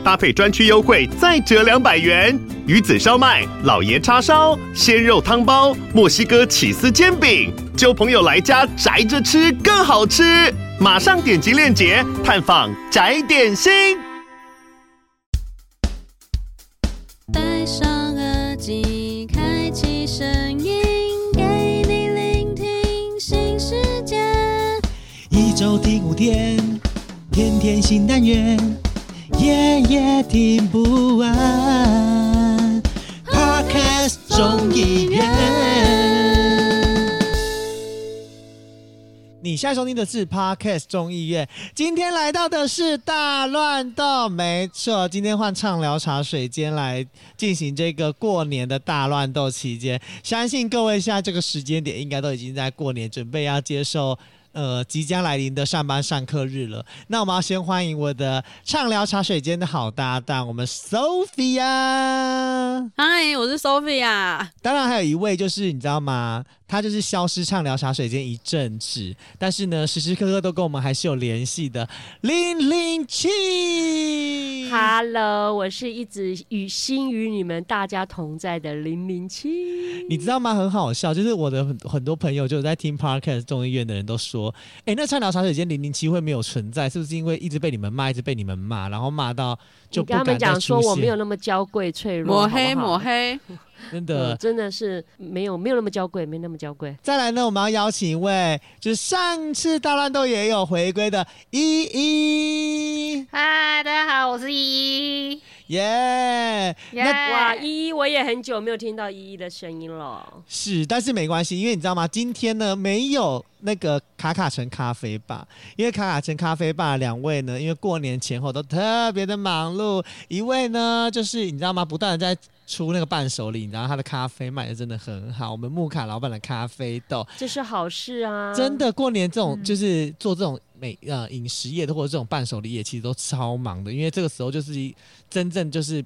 搭配专区优惠再折两百元。鱼子烧麦、老爷叉烧、鲜肉汤包、墨西哥起司煎饼，就朋友来家宅着吃更好吃。马上点击链接探访宅点心。戴上耳机，开启声音，给你聆听新世界。一周听五天，天天新单元，夜夜听不完。Podcast 众议院。你现在收听的是 Podcast 众议院，今天来到的是大乱斗，没错，今天换畅聊茶水间来进行这个过年的大乱斗期间，相信各位现在这个时间点应该都已经在过年，准备要接受呃即将来临的上班上课日了。那我们要先欢迎我的畅聊茶水间的好搭档，我们 Sophia。嗨，我是 Sophia。当然还有一位就是你知道吗？他就是消失畅聊茶水间一阵子，但是呢，时时刻刻都跟我们还是有联系的。零零七，Hello，我是一直与心与你们大家同在的零零七。你知道吗？很好笑，就是我的很很多朋友就在听 Podcast 众议院的人都说，哎、欸，那畅聊茶水间零零七会没有存在，是不是因为一直被你们骂，一直被你们骂，然后骂到就不敢再出现？跟他们讲说我没有那么娇贵脆弱，抹黑抹黑。真的、嗯，真的是没有没有那么娇贵，没那么娇贵。再来呢，我们要邀请一位，就是上次大乱斗也有回归的依依。嗨，大家好，我是依依。耶、yeah！那哇，依依，我也很久没有听到依依的声音了。是，但是没关系，因为你知道吗？今天呢，没有那个卡卡城咖啡吧，因为卡卡城咖啡吧两位呢，因为过年前后都特别的忙碌。一位呢，就是你知道吗？不断的在出那个伴手礼，然后他的咖啡卖的真的很好。我们木卡老板的咖啡豆，这是好事啊！真的，过年这种、嗯、就是做这种。美呃饮食业的或者这种伴手礼业其实都超忙的，因为这个时候就是真正就是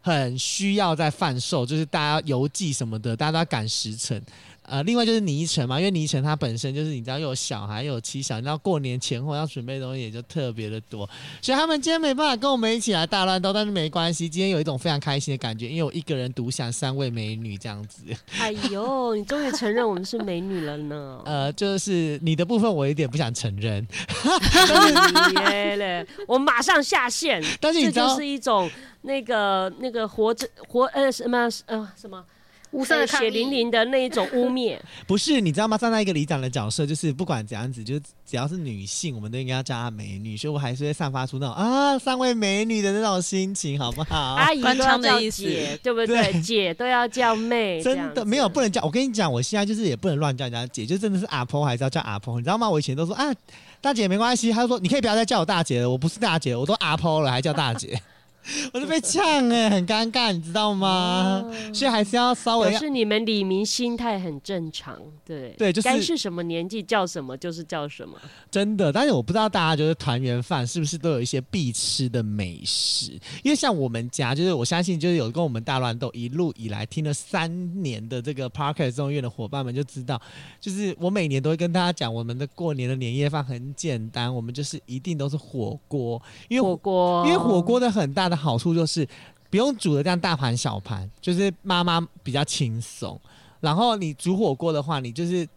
很需要在贩售，就是大家邮寄什么的，大家都要赶时程。呃，另外就是倪晨嘛，因为倪晨他本身就是你知道又有小孩又有妻小，你知道过年前后要准备的东西也就特别的多，所以他们今天没办法跟我们一起来大乱斗，但是没关系，今天有一种非常开心的感觉，因为我一个人独享三位美女这样子。哎呦，你终于承认我们是美女了呢？呃，就是你的部分我有点不想承认。耶嘞，我马上下线。但是你知道，这就是一种那个那个活着活呃什么呃什么。无声的血淋淋的那一种污蔑，不是你知道吗？站在一个里长的角色，就是不管怎样子，就只要是女性，我们都应该要叫她美女，所以我还是会散发出那种啊三位美女的那种心情，好不好？阿姨都要叫姐，对不对？对姐都要叫妹，真的没有不能叫。我跟你讲，我现在就是也不能乱叫人家姐，就真的是阿婆还是要叫阿婆，你知道吗？我以前都说啊大姐没关系，他就说你可以不要再叫我大姐了，我不是大姐，我都阿婆了还叫大姐。我就被呛哎，很尴尬，你知道吗？嗯、所以还是要稍微。是你们李明心态很正常，对对，就是该是什么年纪叫什么就是叫什么。真的，但是我不知道大家就是团圆饭是不是都有一些必吃的美食？因为像我们家，就是我相信就是有跟我们大乱斗一路以来听了三年的这个 Parker 众院的伙伴们就知道，就是我每年都会跟大家讲，我们的过年的年夜饭很简单，我们就是一定都是火锅，因为火锅，因为火锅的很大的。好处就是不用煮的这样大盘小盘，就是妈妈比较轻松。然后你煮火锅的话，你就是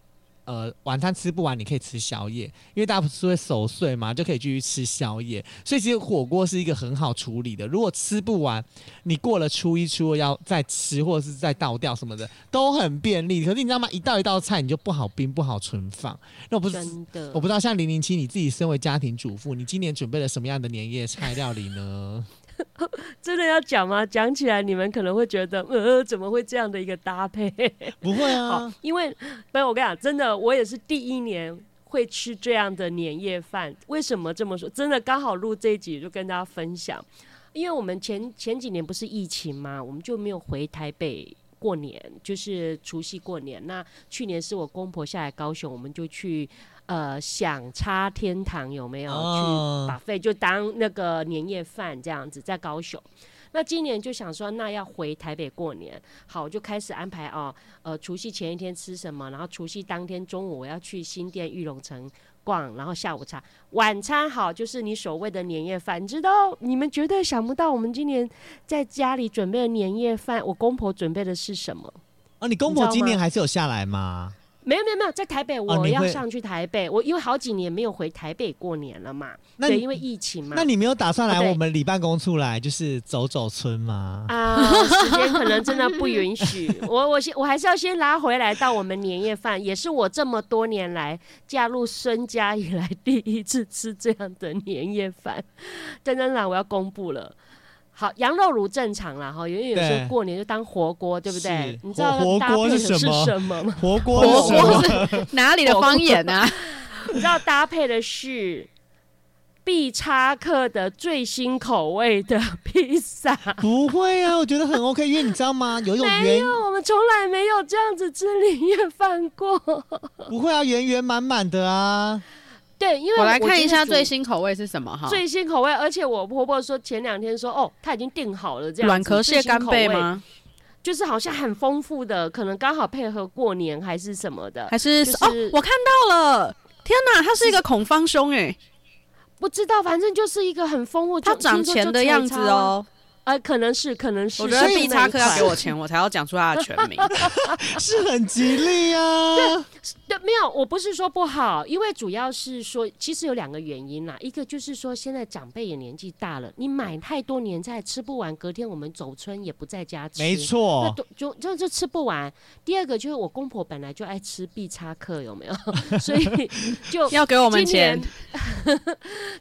呃晚餐吃不完，你可以吃宵夜，因为大家不是会守岁嘛，就可以继续吃宵夜。所以其实火锅是一个很好处理的。如果吃不完，你过了初一初二要再吃，或者是再倒掉什么的，都很便利。可是你知道吗？一道一道菜你就不好冰不好存放。那我不是真的，我不知道像零零七你自己身为家庭主妇，你今年准备了什么样的年夜菜料理呢？真的要讲吗？讲起来你们可能会觉得，呃，怎么会这样的一个搭配？不会啊，因为，不是我跟你讲，真的，我也是第一年会吃这样的年夜饭。为什么这么说？真的刚好录这一集就跟大家分享，因为我们前前几年不是疫情嘛，我们就没有回台北过年，就是除夕过年。那去年是我公婆下来高雄，我们就去。呃想插天堂有没有、哦去把费就当那个年夜饭这样子，在高雄。那今年就想说，那要回台北过年，好，我就开始安排哦，呃，除夕前一天吃什么，然后除夕当天中午我要去新店玉龙城逛，然后下午茶、晚餐好，就是你所谓的年夜饭。你知道，你们绝对想不到，我们今年在家里准备的年夜饭，我公婆准备的是什么？哦，你公婆今年还是有下来吗？没有没有没有，在台北哦我要上去台北，我因为好几年没有回台北过年了嘛，对，那因为疫情嘛。那你没有打算来我们里办公处来，就是走走村吗？啊，时间可能真的不允许。我我先我还是要先拉回来到我们年夜饭，也是我这么多年来嫁入孙家以来第一次吃这样的年夜饭。真真啦，我要公布了。好，羊肉炉正常啦哈，因为有时对候过年就当火锅，对不对？你知道火搭配的是火锅是什么吗？火锅火是什么锅是 哪里的方言啊？你知道搭配的是必叉客的最新口味的披萨。不会啊，我觉得很 OK，因为你知道吗？有一种没有，我们从来没有这样子吃年夜饭过。不会啊，圆圆满满的啊。对，因为我来看一下最新口味是什么哈？最新口味，而且我婆婆说前两天说哦，她已经订好了这样子软壳蟹干贝？吗？就是好像很丰富的，可能刚好配合过年还是什么的，还是、就是哦？我看到了！天哪，它是一个孔方兄哎，不知道，反正就是一个很丰富，它长钱的样子。哦。呃，可能是，可能是。我觉得是必叉客要给我钱，我才要讲出他的全名。是很吉利啊。对，没有，我不是说不好，因为主要是说，其实有两个原因啦。一个就是说，现在长辈也年纪大了，你买太多年菜吃不完，隔天我们走村也不在家吃，没错，都就就就吃不完。第二个就是我公婆本来就爱吃必叉客，有没有？所以就 要给我们今年钱，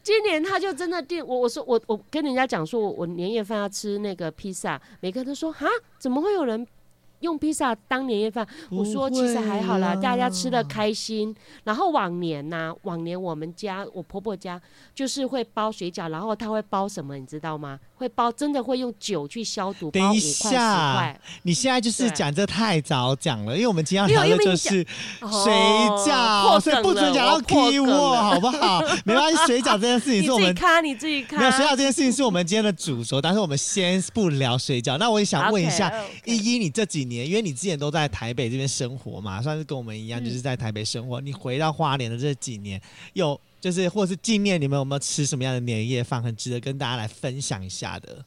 今年他就真的订我，我说我我跟人家讲说我我年夜饭要吃那个披萨，每个人都说哈，怎么会有人用披萨当年夜饭？我说其实还好啦，大家吃的开心。然后往年呢、啊，往年我们家我婆婆家就是会包水饺，然后她会包什么，你知道吗？会包真的会用酒去消毒，包等一五块十下块。你现在就是对讲这太早讲了，因为我们今天要聊的就是哦水饺，破所以不准讲到 key 梗 word 了好不好？没关系，水饺这件事情是我们自己看，你自己看。没有水饺这件事情是我们今天的主轴，但是我们先不聊水饺。那我也想问一下依依，你这几年，因为你之前都在台北这边生活嘛，算是跟我们一样，嗯就是在台北生活。你回到花莲的这几年，有就是或是纪念你们有没有吃什么样的年夜饭，很值得跟大家来分享一下的？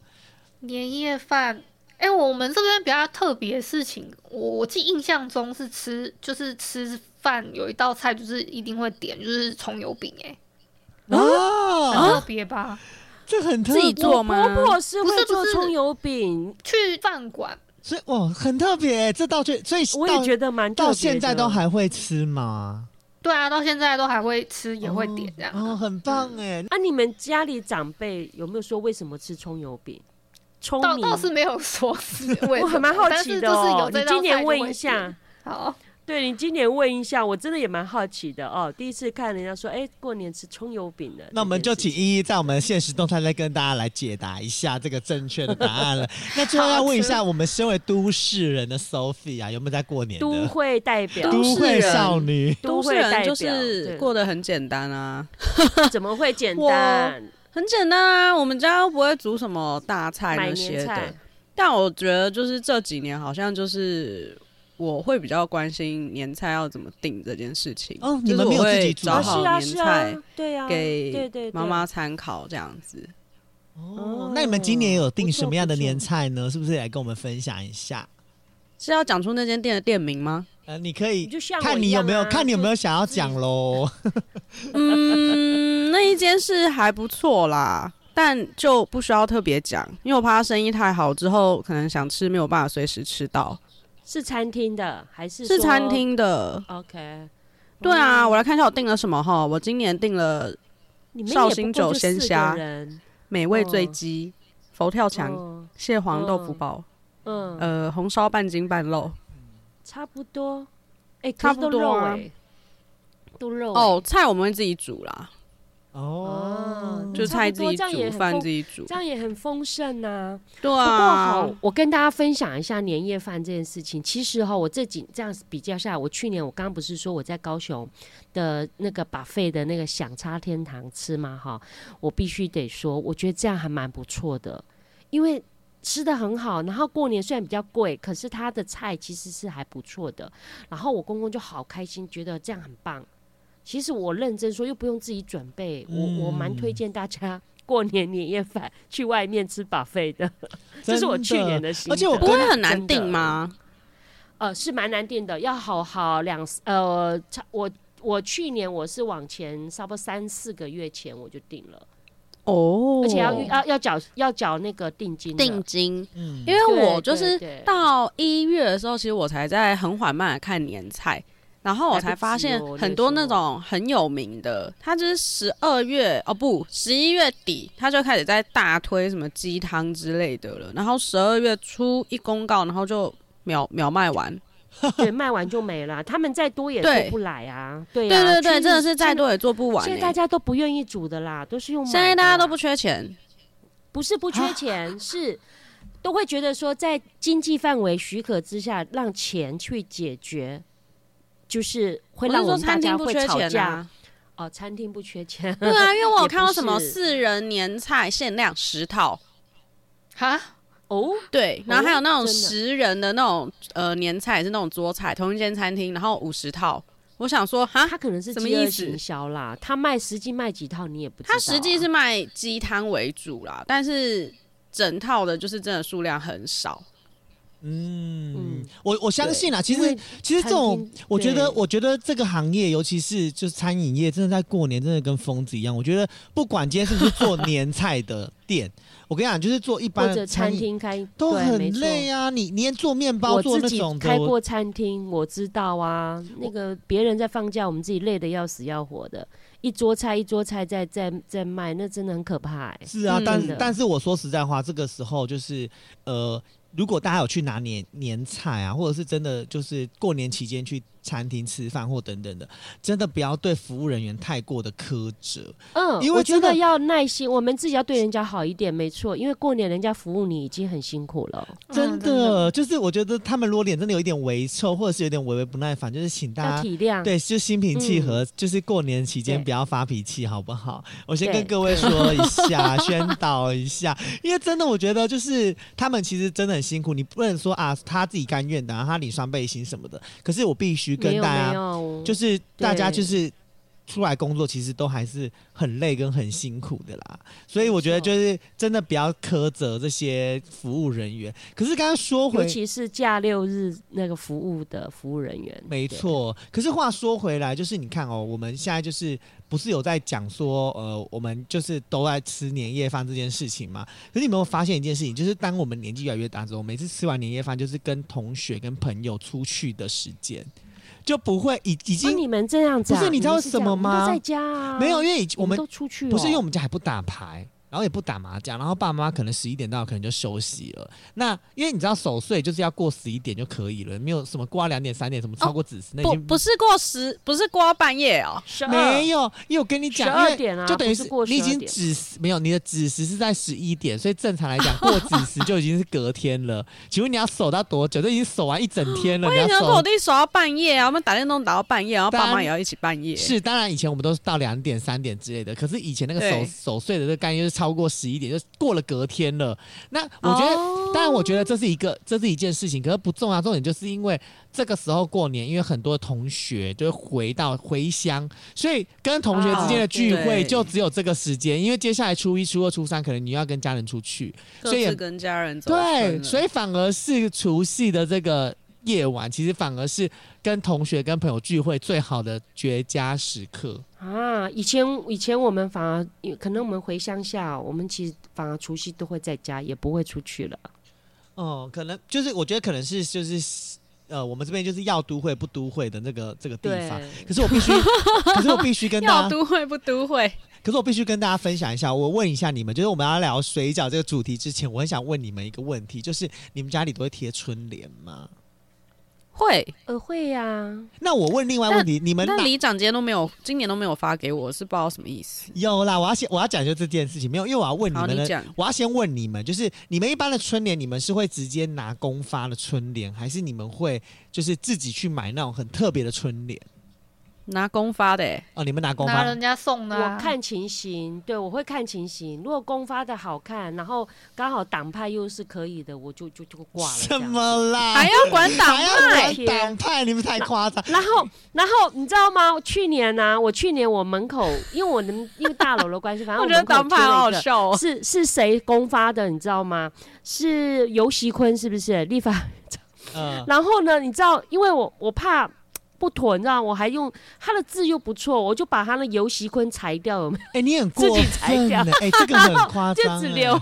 年夜饭，哎、我们这边比较特别的事情，我我记印象中是吃，就是吃饭有一道菜就是一定会点，就是葱油饼，哎，哦，很特别吧？这很特自己做吗？婆婆是会做葱油饼，去饭馆，所以哇，很特别，这道最，所以我也到觉得蛮到现在都还会吃吗？对啊，到现在都还会吃，也会点这样。哦，很棒哎。啊，你们家里长辈有没有说为什么吃葱油饼？葱倒，倒是没有说是 为什我么，还蛮好奇但是就是的哦有。这道你今年问一下。，好，对你今年问一下，我真的也蛮好奇的哦。第一次看人家说，哎，过年吃葱油饼的，那我们就请依依在我们的现实动态再跟大家来解答一下这个正确的答案了。那最后要问一下，我们身为都市人的 Sophie 啊，有没有在过年都的会代表，都市会少女？都会代表人就是对过得很简单啊，怎么会简单？很简单啊。我们家又不会煮什么大菜那些的但我觉得就是这几年好像就是我会比较关心年菜要怎么定这件事情。哦，你就是们没有自己煮啊找好是啊是年菜啊，对啊，给妈妈参考这样子。哦？那你们今年有订什么样的年菜呢？是不是也来跟我们分享一下？是要讲出那间店的店名吗？呃，你可以就像看你有没有看你有没有想要讲喽。嗯，那一间是还不错啦，但就不需要特别讲，因为我怕他生意太好，之后可能想吃没有办法随时吃到。是餐厅的还是是餐厅的，？OK，对啊，嗯我来看一下我订了什么哈。我今年订了绍兴酒鲜虾美味醉哦鸡、佛跳墙、嗯蟹黄豆腐煲、嗯，呃红烧半斤半肉。差不多，哎，差不多哦，菜我们会自己煮啦。哦，就菜自己煮，饭自己煮，这样也很丰盛呐、对啊不过啊好，，我跟大家分享一下年夜饭这件事情。其实哈，我这几这样比较下来，我去年我刚刚不是说我在高雄的那个 buffet 的那个享差天堂吃嘛？哈，我必须得说，我觉得这样还蛮不错的，因为吃的很好。然后过年虽然比较贵，可是他的菜其实是还不错的。然后我公公就好开心，觉得这样很棒。其实我认真说，又不用自己准备，我我蛮推荐大家过年年夜饭去外面吃 buffet 的。这是我去年的心得。而且我不会很难真的。订吗？呃，是蛮难定的，要好好两呃，差我我去年我是往前差不多三四个月前我就定了，哦。而且要要要缴要缴那个定金，定金，嗯。因为我就是到一月的时候，其实我才在很缓慢的看年菜，然后我才发现很多那种很有名的，他就是十二月哦不，十一月底他就开始在大推什么鸡汤之类的了，然后十二月初一公告，然后就秒秒卖完。对，卖完就没了，他们再多也做不来啊，对啊，对对对，真的是再多也做不完、现在大欸。家都不愿意煮的啦，都是用买现在大家都不缺钱，不是不缺钱，是都会觉得说在经济范围许可之下，让钱去解决，就是会我是说让我们大餐厅不家会吵架。缺钱啊。哦，餐厅不缺钱。对啊，因为我有看到什么四人年菜限量十套，哈，哦，对，然后还有那种十人的那种呃年菜，也是那种桌菜，同一间餐厅，然后五十套。我想说，哈，他可能是什么意思营销啦，他卖实际卖几套你也不知道啊、它实际是卖鸡汤为主啦，但是整套的就是真的数量很少。嗯嗯，我我相信啊，其实其实这种，我觉得我觉得这个行业，尤其是就是餐饮业，真的在过年真的跟疯子一样。我觉得不管今天是不是做年菜的店，我跟你讲，就是做一般餐的餐厅开都很累啊。你你连做面包做那种的，开过餐厅，我知道啊。那个别人在放假，我们自己累的要死要活的，一桌菜一桌菜在在在卖，那真的很可怕、欸。是啊，嗯但但是我说实在话，这个时候就是呃，如果大家有去拿年年菜啊，或者是真的就是过年期间去餐厅吃饭或等等的，真的不要对服务人员太过的苛责。嗯，因为真的我觉得要耐心，我们自己要对人家好一点，没错。因为过年人家服务你已经很辛苦了。真嗯的，就是我觉得他们如果脸真的有一点微臭，或者是有点微微不耐烦，就是请大家体谅。对，就心平气和，就是过年期间不要发脾气，好不好？我先跟各位说一下，宣导一下，因为真的，我觉得就是他们其实真的很辛苦，你不能说啊，他自己甘愿的、啊，他领双倍薪什么的。可是我必须跟大家，就是大家就是。出来工作其实都还是很累跟很辛苦的啦，所以我觉得就是真的不要苛责这些服务人员。可是刚刚说回，尤其是假六日那个服务的服务人员。没错，可是话说回来，就是你看哦，我们现在就是不是有在讲说，呃，我们就是都在吃年夜饭这件事情嘛？可是你有没有发现一件事情，就是当我们年纪越来越大之后，每次吃完年夜饭，就是跟同学、跟朋友出去的时间，就不会已已经、啊你们这样子、啊，不是你知道什么吗在家啊，没有，因为以我们都出去、哦，不是因为我们家还不打牌。然后也不打麻将，然后爸妈可能十一点到，可能就休息了。那因为你知道守岁就是要过十一点就可以了，没有什么过两点、三点什么超过子时，那不不是过十，不是过到半夜哦。没有，因为我跟你讲，12因为点啊就等于不是过你已经子时没有你的子时是在十一点，所以正常来讲过子时就已经是隔天了。请问你要守到多久？都已经守完一整天了，我以前。跟我弟守到半夜啊，我们打电动打到半夜，然后爸妈也要一起半夜。是，当然以前我们都是到两点、三点之类的，可是以前那个守守岁的这个概念就是超过十一点，就过了隔天了。那我觉得，哦当然我觉得这是一个，这是一件事情，可是不重要。重点就是因为这个时候过年，因为很多同学就会回到回乡，所以跟同学之间的聚会就只有这个时间。因为接下来初一、初二、初三，可能你要跟家人出去，所以跟家人走对，所以以反而是除夕的这个夜晚，其实反而是跟同学、跟朋友聚会最好的绝佳时刻。啊，以前以前我们反而可能我们回乡下，我们其实反而除夕都会在家，也不会出去了。哦、可能就是我觉得可能是就是呃，我们这边就是要都会不都会的那个这个地方。可是我必须，可是我必须跟大要家，都会不都会？可是我必须跟大家分享一下。我问一下你们，就是我们要聊水饺这个主题之前，我很想问你们一个问题，就是你们家里都会贴春联吗？会。呃，会呀。那我问另外问题，你们那里长今天都没有，今年都没有发给我，是不知道什么意思。有啦，我要先我要讲就这件事情，没有，因为我要问你们的好你讲，我要先问你们，就是你们一般的春联，你们是会直接拿公发的春联，还是你们会就是自己去买那种很特别的春联？拿公发的、欸，哦，你们拿公发拿人家送的、啊，我看情形，对我会看情形。如果公发的好看，然后刚好党派又是可以的，我就就就挂了。什么啦？还要管党还要派？管党派？你们太夸张。然后，然后你知道吗？去年呢、啊，我去年我门口，因为我们因为大楼的关系，反正我，我觉得党派好好笑哦。是是谁公发的？你知道吗？是尤习坤，是不是立法？嗯。然后呢？你知道，因为我我怕。不妥，你知道我还用他的字又不错，我就把他的游锡堃裁掉，有没有？哎、欸，你很过分，自己裁掉，哎、欸，这个很夸张，就只留。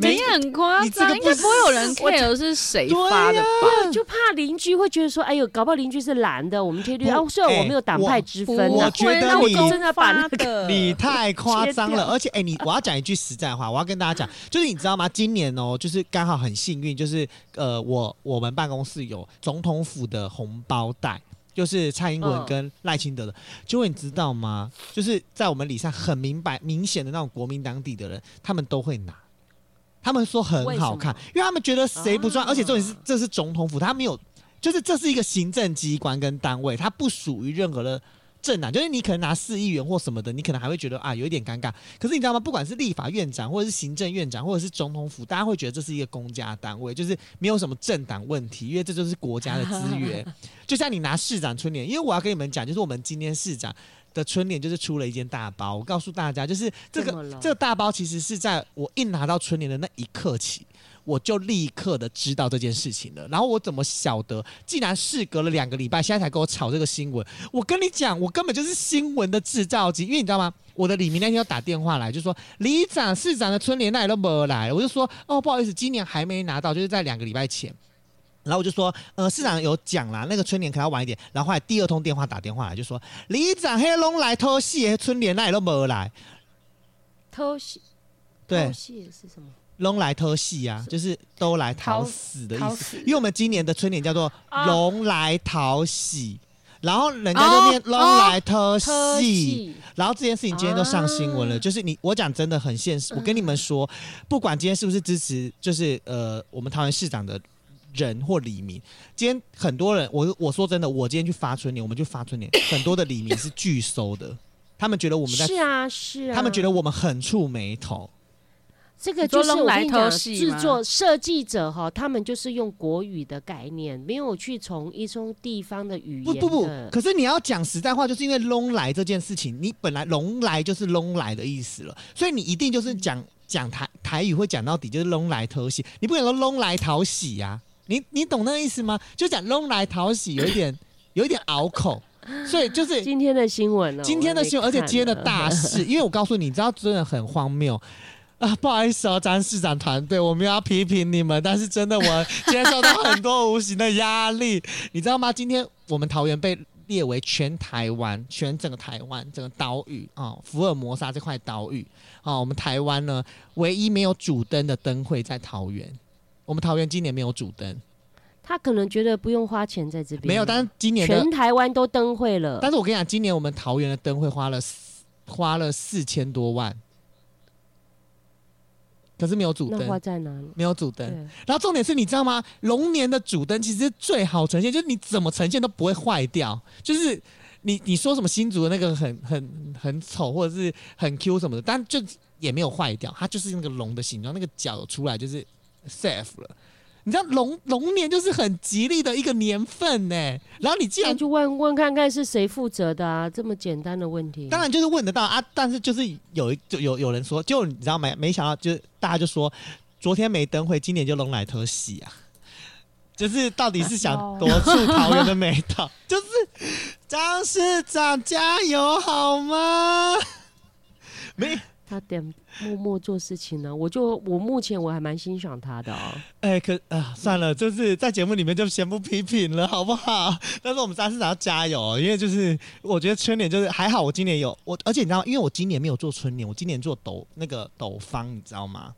你很夸张，应该不会有人 care 是谁发的吧？就怕邻居会觉得说，哎呦，搞不好邻居是蓝的，我们贴绿。然后虽然我没有党派之分，我觉得你真的把那个你太夸张了。而且，哎，你我要讲一句实在话，我要跟大家讲，就是你知道吗？今年哦，就是刚好很幸运，就是呃，我我们办公室有总统府的红包袋。就是蔡英文跟赖清德的，就会你知道吗？就是在我们里上很明白、明显的那种国民党底的人，他们都会拿，他们说很好看，因为他们觉得谁不赚，而且重点是这是总统府，他没有，就是这是一个行政机关跟单位，它不属于任何的。政党就是你可能拿四亿元或什么的，你可能还会觉得啊有一点尴尬。可是你知道吗？不管是立法院长，或者是行政院长，或者是总统府，大家会觉得这是一个公家单位，就是没有什么政党问题，因为这就是国家的资源。就像你拿市长春联，因为我要跟你们讲，就是我们今天市长的春联就是出了一件大包。我告诉大家，就是这个这个大包其实是在我一拿到春联的那一刻起。我就立刻的知道这件事情了，然后我怎么晓得？既然事隔了两个礼拜，现在才跟我吵这个新闻，我跟你讲，我根本就是新闻的制造机。因为你知道吗？我的李明那天要打电话来，就说李长、市长的春联那里都没来，我就说哦，不好意思，今年还没拿到，就是在两个礼拜前。然后我就说，呃，市长有讲啦，那个春联可能要晚一点。然后后来第二通电话打电话来，就说李长黑龙来偷戏，春联那里都没来，偷戏，对，偷戏是什么？拢来偷戏啊，就是都来讨死的意思。因为我们今年的春联叫做“龙来讨喜”，然后人家就念“龙来偷戏”，然后这件事情今天都上新闻了。就是你，我讲真的很现实。我跟你们说，不管今天是不是支持，就是呃，我们桃园市长的人或李明，今天很多人，我我说真的，我今天去发春联，我们就发春联，很多的李明是拒收的，他们觉得我们在是啊是啊，他们觉得我们很触眉头。这个就是我跟你讲，制作设计者哈，他们就是用国语的概念，没有去从一种地方的语言的。不不不，可是你要讲实在话，就是因为“隆来”这件事情，你本来“隆来”就是“隆来”的意思了，所以你一定就是讲讲台台语会讲到底，就是“隆来讨喜”，你不可能说“拢来讨喜”呀？你你懂那个意思吗？就讲“隆来讨喜”，有一点有一点拗口，所以就是今天的新闻了，今天的新闻，而且今天的大事，因为我告诉你，你知道真的很荒谬。啊，不好意思哦，詹市长团队，我们要批评你们，但是真的，我接受到很多无形的压力，你知道吗？今天我们桃园被列为全台湾、全整个台湾、整个岛屿啊、哦，福尔摩沙这块岛屿。啊、哦，我们台湾呢，唯一没有主灯的灯会在桃园，我们桃园今年没有主灯，他可能觉得不用花钱在这边，没有，但是今年全台湾都灯会了，但是我跟你讲，今年我们桃园的灯会花了花了四千多万。可是没有主灯，那花在哪里？没有主灯。然后重点是你知道吗？龙年的主灯其实最好呈现，就是你怎么呈现都不会坏掉。就是你你说什么新竹的那个很很很丑，或者是很 Q 什么的，但就也没有坏掉。它就是那个龙的形状，那个角出来就是 safe 了。你知道龙龙年就是很吉利的一个年份呢，然后你既然就问问看看是谁负责的啊？这么简单的问题，当然就是问得到啊。但是就是有一就有有人说，就你知道没？没想到就大家就说，昨天没灯会，今年就龙来特喜啊。就是到底是想夺出桃园的美桃？就是张市长加油好吗？没。他点默默做事情呢，我就我目前我还蛮欣赏他的哦。哎、欸，可啊，算了，就是在节目里面就先不批评了，好不好？但是我们三市长要加油，因为就是我觉得春联就是还好，我今年有我，而且你知道，因为我今年没有做春联，我今年做斗那个斗方，你知道吗？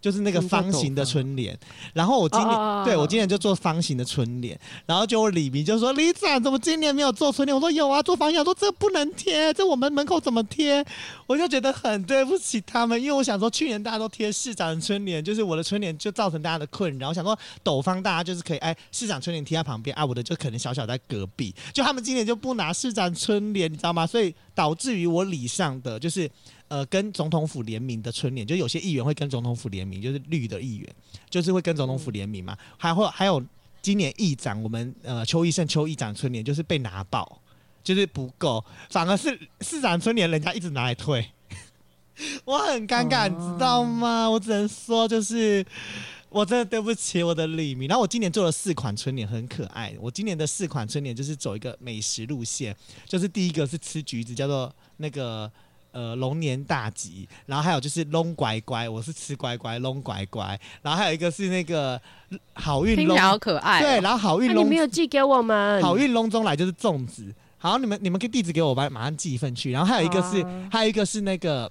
就是那个方形的春联。然后我今年对我今年就做方形的春联，然后就我李明就说：“李长怎么今年没有做春联？”我说：“有啊，做方形。”我说：“这不能贴，这我们门口怎么贴？”我就觉得很对不起他们，因为我想说去年大家都贴市长的春联，就是我的春联就造成大家的困扰。我想说斗方大家就是可以哎，市长春联贴在旁边，啊，我的就可能小小在隔壁。就他们今年就不拿市长春联，你知道吗？所以导致于我礼上的就是。呃，跟总统府联名的春联，就有些议员会跟总统府联名，就是绿的议员，就是会跟总统府联名嘛。还会还有今年议长，我们呃邱奕胜邱议长春联就是被拿爆，就是不够，反而是市长春联人家一直拿来退，我很尴尬，你知道吗？我只能说，就是我真的对不起我的李明。然后我今年做了四款春联，很可爱。我今年的四款春联就是走一个美食路线，就是第一个是吃橘子，叫做那个。呃，龙年大吉，然后还有就是龙乖乖，我是吃乖乖龙乖乖，然后还有一个是那个好运龙，好可爱、哦。对，然后好运龙、啊，你没有寄给我们。好运龙中来就是粽子，好，你们你们给地址给我吧，马上寄一份去。然后还有一个是，啊、还有一个是那个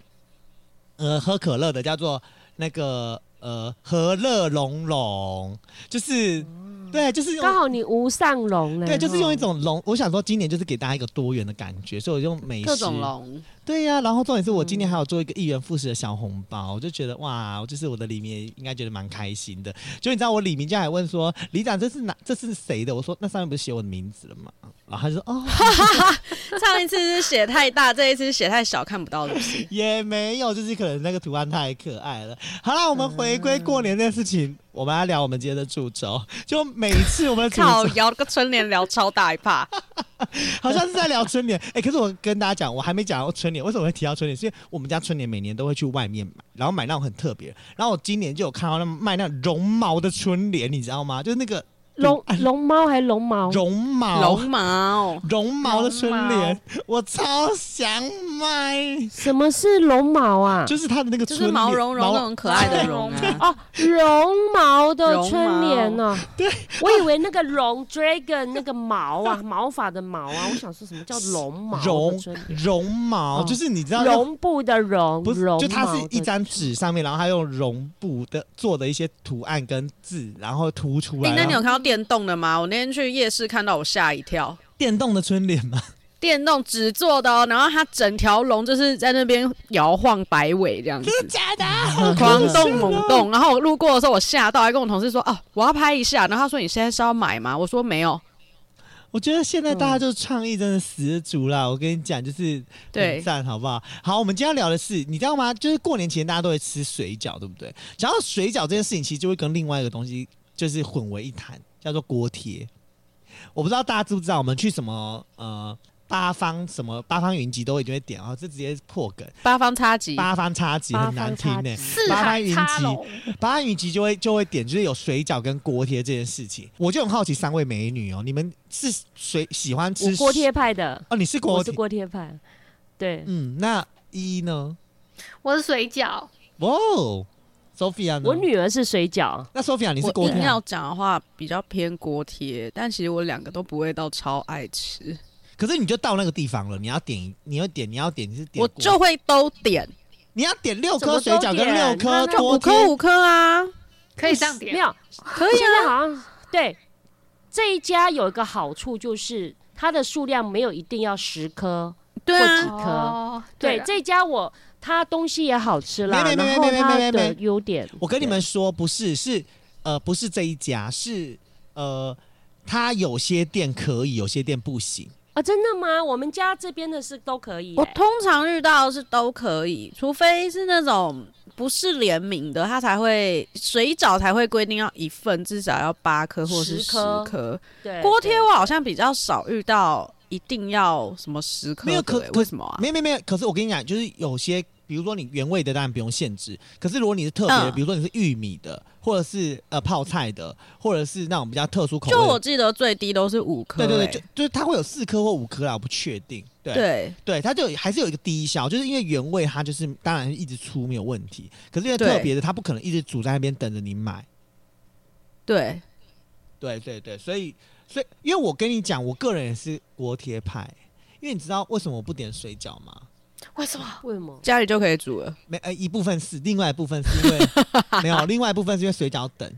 呃喝可乐的，叫做那个呃和乐融融，就是。对，就是刚好你无上龙嘞。对，就是用一种龙。我想说，今年就是给大家一个多元的感觉，所以我用美食。各种龙。对呀、啊，然后重点是我今年还有做一个一元复始的小红包，我就觉得哇，就是我的李明应该觉得蛮开心的。就你知道，我李明家还问说，李长这是哪？这是谁的？我说那上面不是写我的名字了吗？然后他就说哦，上一次是写太大，这一次写太小，看不到东西。也没有，就是可能那个图案太可爱了。好了，我们回归过年这件事情。嗯我们来聊我们今天的主轴，就每一次我们靠聊个春联聊超大一趴，好像是在聊春联。哎、欸，可是我跟大家讲，我还没讲到春联。为什么会提到春联？是因为我们家春联每年都会去外面买，然后买那种很特别。然后我今年就有看到那卖那绒毛的春联，你知道吗？就是那个。龙龙猫还是龙毛？绒毛，绒毛，绒毛的春联，我超想买。什么是绒毛啊？就是它的那个春就是毛茸茸那种可爱的绒啊。哦，绒毛的春联呢？对，我以为那个龙 dragon 那个毛啊，毛发的毛啊。我想说什么叫绒毛？绒绒毛就是你知道绒布的绒，不是？就它是一张纸上面，然后它用绒布的做的一些图案跟字，然后涂出来。那你有看到？电动的吗？我那天去夜市看到，我吓一跳。电动的春联吗？电动纸做的哦，然后它整条龙就是在那边摇晃摆尾这样子。真的假的？狂动猛动。然后我路过的时候，我吓到，还跟我同事说：“哦，我要拍一下。”然后他说：“你现在是要买吗？”我说：“没有。”我觉得现在大家就是创意真的十足啦。我跟你讲，就是很赞，好不好？好，我们今天要聊的是，你知道吗？就是过年前大家都会吃水饺，对不对？讲到水饺这件事情，其实就会跟另外一个东西就是混为一谈。叫做锅贴，我不知道大家知不知道，我们去什么呃八方什么八方云集都一定会点啊，这直接破梗。八方差集，八方差集很难听呢、欸。八方云集，八方云集就会就会点，就是有水饺跟锅贴这件事情。我就很好奇，三位美女哦，你们是谁喜欢吃锅贴派的？哦，你是锅，我是锅贴派。对，嗯，那一呢？我是水饺。哇哦。Sophia 呢？我女儿是水饺。那 Sophia 你是锅贴？硬要讲的话，比较偏锅贴，但其实我两个都不会到超爱吃。可是你就到那个地方了，你要点，你要点，你要点，你是点，我就会都点。你要点六颗水饺跟六颗锅贴，五颗五颗啊，可以这样点？没有，可以啊。好像对这一家有一个好处，就是它的数量没有一定要十颗或几颗。对，这家我。它东西也好吃啦，然后它的优点，我跟你们说，不是是，呃，不是这一家，是呃，它有些店可以，有些店不行。啊，真的吗？我们家这边的是都可以，我通常遇到是都可以，除非是那种不是联名的，它才会水饺才会规定要一份至少要八颗或是十颗，对，锅贴我好像比较少遇到。一定要什么十颗？没有可为什么啊？没没没，可是我跟你讲，就是有些，比如说你原味的，当然不用限制。可是如果你是特别的，嗯、比如说你是玉米的，或者是呃泡菜的，或者是那种比较特殊口味，就我记得最低都是五颗、欸。对对对，就就是它会有四颗或五颗啦，我不确定。对对，对，它就还是有一个低效，就是因为原味它就是当然一直出没有问题。可是因为特别的，它不可能一直煮在那边等着你买。对，对对对，所以。所以，因为我跟你讲，我个人也是锅贴派，因为你知道为什么我不点水饺吗？为什么？为什么？家里就可以煮了？没呃，一部分是，另外一部分是因为 没有，另外一部分是因为水饺等。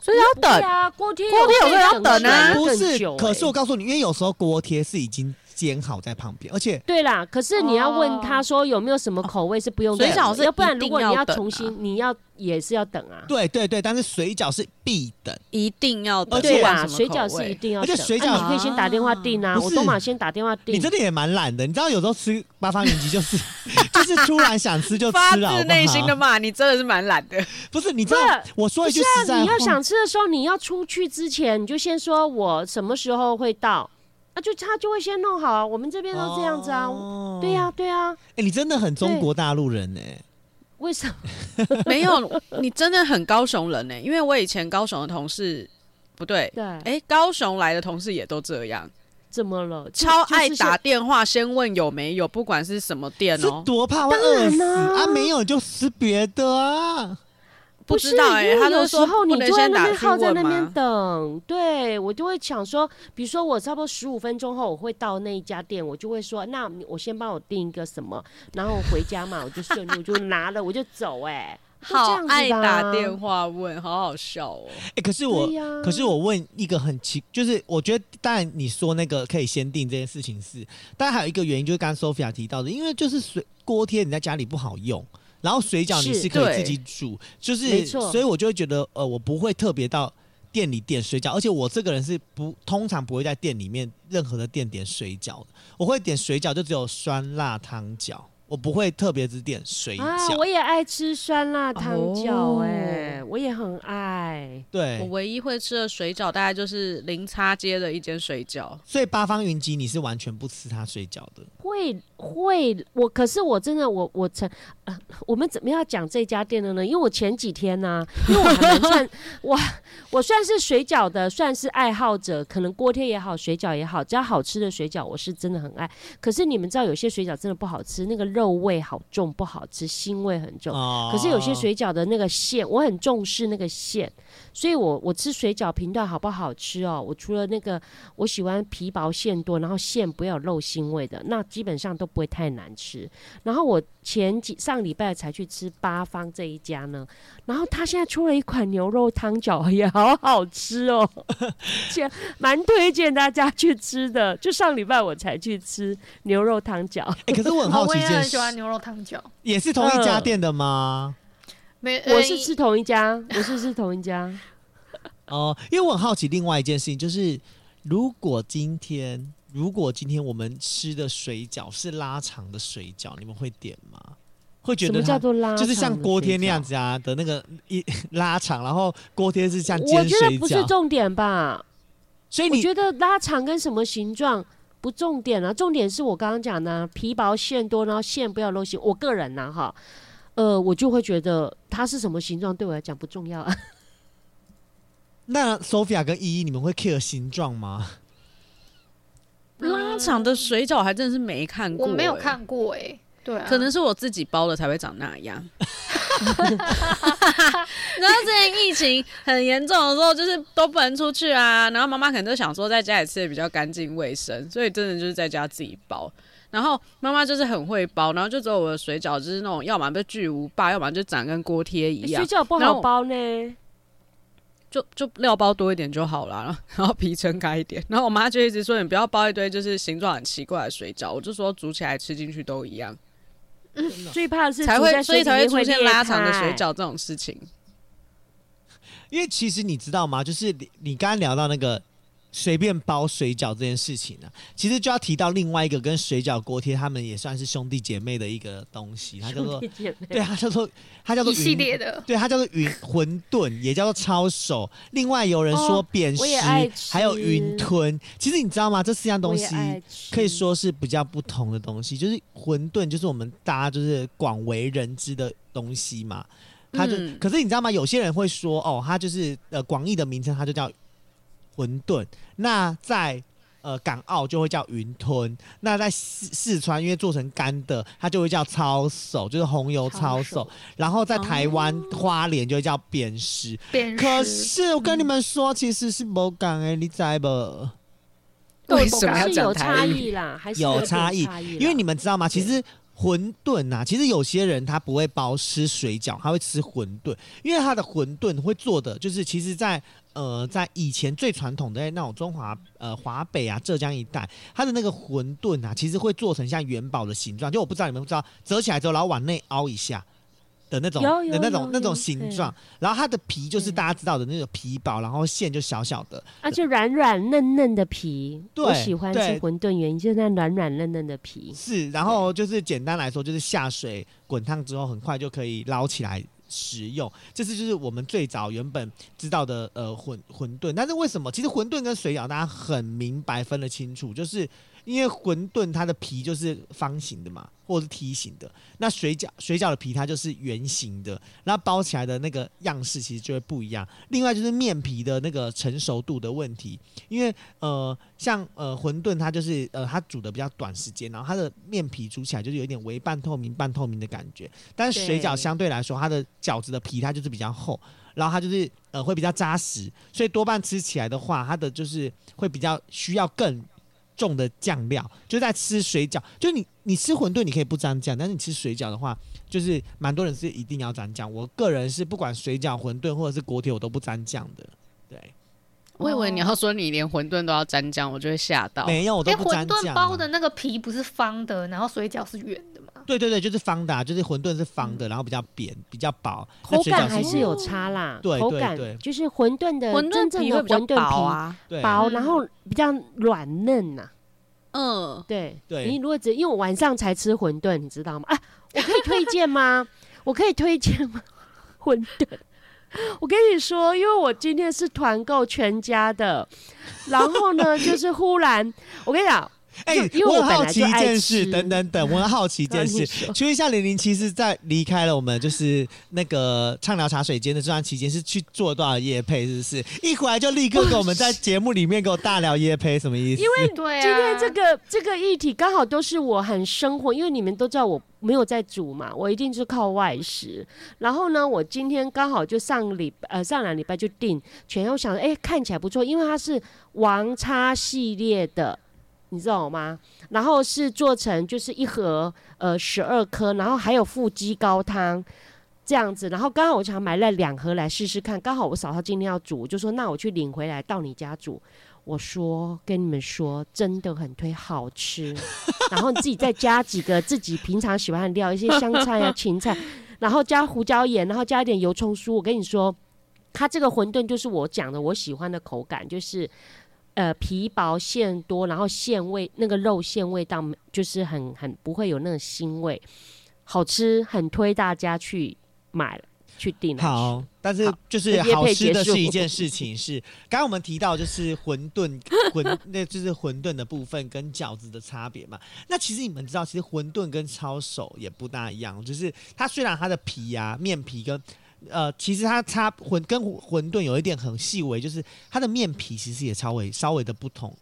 所以要等啊，锅贴锅贴有时候要等啊不是，欸可是我告诉你，因为有时候锅贴是已经。煎好在旁边，而且对啦。可是你要问他说有没有什么口味是不用等的，水饺是要不然如果你要重新，你要也是要等啊。对对对，但是水饺是必等，一定要等。而且对吧？水饺是一定要等，而且水饺啊你可以先打电话订啊。我都马先打电话订。你真的也蛮懒的，你知道有时候吃八方云集就是 就是突然想吃就吃了，发自内心的骂你，真的是蛮懒的。不是，你知道我说一句实在话，你要想吃的时候，你要出去之前你就先说我什么时候会到。啊、就他就会先弄好啊，我们这边都这样子啊，哦、对呀、啊、对呀、啊。哎、欸，你真的很中国大陆人呢？为什么？没有，你真的很高雄人呢。因为我以前高雄的同事，不对，对，哎、欸，高雄来的同事也都这样。怎么了？超爱打电话先问有没有，不管是什么店哦、喔，多怕会饿死啊！没有就吃别的啊。不知道哎、欸，他有时候你就在那边耗在那边等，对我就会想说，比如说我差不多十五分钟后我会到那一家店，我就会说，那我先帮我订一个什么，然后我回家嘛，我就顺路就拿了我就走、欸，哎，好爱打电话问，好好笑哦、喔。哎、欸，可是我，啊、可是我问一个很奇，就是我觉得当然你说那个可以先订这件事情是，但还有一个原因就是刚刚 Sophia 提到的，因为就是水锅贴你在家里不好用。然后水饺你是可以自己煮，就是，所以我就会觉得，呃，我不会特别到店里点水饺，而且我这个人是不通常不会在店里面任何的店点水饺的，我会点水饺就只有酸辣汤饺。我不会特别只点水饺，啊，我也爱吃酸辣汤饺，哎，我也很爱。对，我唯一会吃的水饺，大概就是零叉街的一间水饺。所以八方云集你是完全不吃它水饺的？会会，我可是我真的我我曾、呃，我们怎么样讲这家店的呢？因为我前几天呢、啊，因为我还算我我算是水饺的，算是爱好者，可能锅贴也好，水饺也好，只要好吃的水饺，我是真的很爱。可是你们知道，有些水饺真的不好吃，那个。肉味好重，不好吃，腥味很重。哦、可是有些水饺的那个馅，我很重视那个馅，所以我我吃水饺评断好不好吃哦。我除了那个我喜欢皮薄馅多，然后馅不要有肉腥味的，那基本上都不会太难吃。然后我前几上礼拜才去吃八方这一家呢，然后他现在出了一款牛肉汤饺，也好好吃哦，且蛮推荐大家去吃的。就上礼拜我才去吃牛肉汤饺，哎、欸，可是我很好奇很喜欢牛肉汤饺，也是同一家店的吗？没，我是吃同一家，我是吃同一家。哦，因为我很好奇另外一件事情，就是如果今天，如果今天我们吃的水饺是拉长的水饺，你们会点吗？会觉得什么叫做拉长？就是像锅贴那样子啊的那个一拉长，然后锅贴是像煎水饺。我觉得不是重点吧？所以你觉得拉长跟什么形状？不重点啊，重点是我刚刚讲的皮薄馅多，然后馅不要露馅。我个人呢，哈，呃，我就会觉得它是什么形状对我来讲不重要啊。那 Sophia 跟依依，你们会 care 形状吗？拉长的水饺还真的是没看过、欸，我没有看过哎、欸。对、啊，可能是我自己包的才会长那样。然后之前疫情很严重的时候，就是都不能出去啊。然后妈妈可能就想说在家里吃的比较干净卫生，所以真的就是在家自己包。然后妈妈就是很会包，然后就只有我的水饺就是那种要么被巨无霸，要么就长跟锅贴一样。水饺不好包呢，就就料包多一点就好了，然后皮撑开一点。然后我妈就一直说你不要包一堆就是形状很奇怪的水饺，我就说煮起来吃进去都一样。最怕的是才会，所以才会出现拉长的水饺这种事情。因为其实你知道吗？就是你你刚刚聊到那个。随便包水饺这件事情呢、啊，其实就要提到另外一个跟水饺锅贴，他们也算是兄弟姐妹的一个东西，它叫做对，它叫做它叫做一系列的，对，它叫做云馄饨，也叫做抄手。另外有人说扁食，哦、还有云吞。其实你知道吗？这四样东西可以说是比较不同的东西。就是馄饨，就是我们大家就是广为人知的东西嘛。它就、嗯、可是你知道吗？有些人会说哦，它就是呃广义的名称，它就叫。馄饨，那在呃港澳就会叫云吞，那在四四川因为做成干的，它就会叫抄手，就是红油抄手。然后在台湾、哦、花莲就会叫扁食。扁食。可是我跟你们说，其实是某港哎，你知不？为什么要是有讲台差语？异啦，还是有差异因为你们知道吗？其实馄饨啊，其实有些人他不会包吃水饺，他会吃馄饨，因为他的馄饨会做的就是，其实在，在呃在以前最传统的那种中华呃华北啊浙江一带，它的那个馄饨啊，其实会做成像元宝的形状，就我不知道你们不知道，折起来之后然后往内凹一下。的那种的那种那种形状，然后它的皮就是大家知道的那个皮薄，然后馅就小小的，啊，就软软嫩嫩的皮，对我喜欢吃对馄饨，原因就是那软软嫩嫩的皮。是，然后就是简单来说，就是下水滚烫之后，很快就可以捞起来食用。这次就是我们最早原本知道的呃馄馄饨，但是为什么其实馄饨跟水饺大家很明白分得清楚，就是因为馄饨它的皮就是方形的嘛，或者是梯形的，那水饺水饺的皮它就是圆形的，然后包起来的那个样式其实就会不一样。另外就是面皮的那个成熟度的问题，因为呃像呃馄饨它就是呃它煮的比较短时间，然后它的面皮煮起来就是有一点微半透明、半透明的感觉，但是水饺相对来说它的饺子的皮它就是比较厚，然后它就是呃会比较扎实，所以多半吃起来的话，它的就是会比较需要更重的酱料，就在吃水饺，就你你吃馄饨你可以不沾酱，但是你吃水饺的话，就是蛮多人是一定要沾酱。我个人是不管水饺、馄饨或者是锅贴，我都不沾酱的。对，我以为你要说你连馄饨都要沾酱，我就会吓到。没有我都不沾酱、啊。饨包的那个皮不是方的，然后水饺是圆的嘛？对对对，就是方的、啊，就是馄饨是方的，然后比较扁、比较薄，口感还是有差啦，对口感对。对就是馄饨的馄饨真正的皮会比较馄饨皮薄啊，薄，嗯然后比较软嫩呐、嗯，对，对。你如果只因为我晚上才吃馄饨，你知道吗？啊，我可以推荐吗？我可以推荐吗？馄饨，我跟你说，因为我今天是团购全家的，然后呢，就是忽然，我跟你讲。哎、就因为我我很好奇一件事，等等等，我很好奇一件事请问一下，零零七是在离开了我们就是那个畅聊茶水间的这段期间，是去做多少夜配？是不是一回来就立刻跟我们在节目里面给我大聊夜配，什么意思？因为今天这个这个议题刚好都是我很生活，因为你们都知道我没有在煮嘛，我一定是靠外食。然后呢，我今天刚好就上礼呃上两礼拜就订全，我想哎看起来不错，因为它是王叉系列的。你知道吗？然后是做成就是一盒呃十二颗，然后还有附鸡高汤这样子。然后刚好我想买了两盒来试试看，刚好我嫂嫂今天要煮，就说那我去领回来到你家煮。我说跟你们说，真的很推，好吃。然后你自己再加几个自己平常喜欢的料，一些香菜啊、芹菜，然后加胡椒盐，然后加一点油葱酥。我跟你说，它这个馄饨就是我讲的我喜欢的口感，就是。呃，皮薄馅多，然后馅味那个肉馅味道就是很很不会有那个腥味，好吃，很推大家去买去订。好，但是就是好吃的是一件事情是，刚刚我们提到就是馄饨馄那就是馄饨的部分跟饺子的差别嘛。那其实你们知道，其实馄饨跟抄手也不大一样，就是它虽然它的皮啊面皮跟。呃，其实它差馄跟馄饨有一点很细微，就是它的面皮其实也稍微稍微的不同，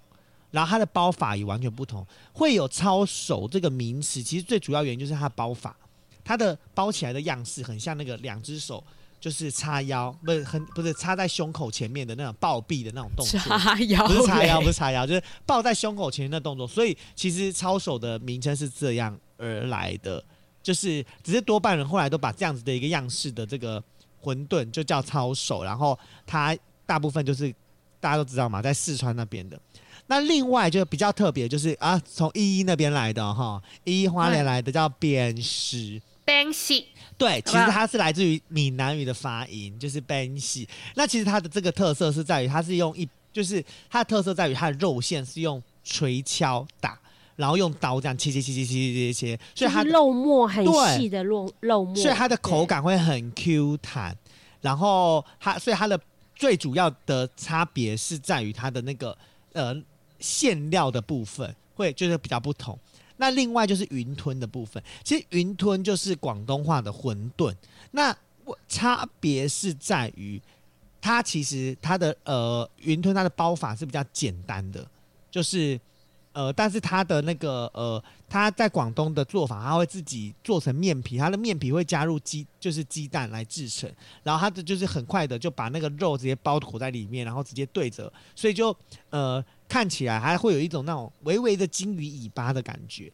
然后它的包法也完全不同。会有抄手这个名词，其实最主要原因就是它的包法，它的包起来的样式很像那个两只手就是叉腰，不是很不是插在胸口前面的那种抱臂的那种动作，叉腰不是叉腰，不是叉腰，就是抱在胸口前面的动作。所以其实抄手的名称是这样而来的。就是，只是多半人后来都把这样子的一个样式的这个馄饨就叫抄手，然后它大部分就是大家都知道嘛，在四川那边的。那另外就比较特别，就是啊，从一一那边来的哈，一一花莲来的叫边西。边西，对，其实它是来自于闽南语的发音，就是边西。那其实它的这个特色是在于，它是用一，就是它的特色在于它的肉馅是用锤敲打。然后用刀这样切切切切切切切，所以它肉末很细的肉肉末，所以它的口感会很 Q 弹。然后它，所以它的最主要的差别是在于它的那个呃馅料的部分会就是比较不同。那另外就是云吞的部分，其实云吞就是广东话的馄饨。那差别是在于它其实它的呃云吞它的包法是比较简单的，就是。呃，但是它的那个呃，它在广东的做法，它会自己做成面皮，它的面皮会加入鸡，就是鸡蛋来制成，然后它的就是很快的就把那个肉直接包裹在里面，然后直接对折，所以就呃看起来还会有一种那种微微的金鱼尾巴的感觉。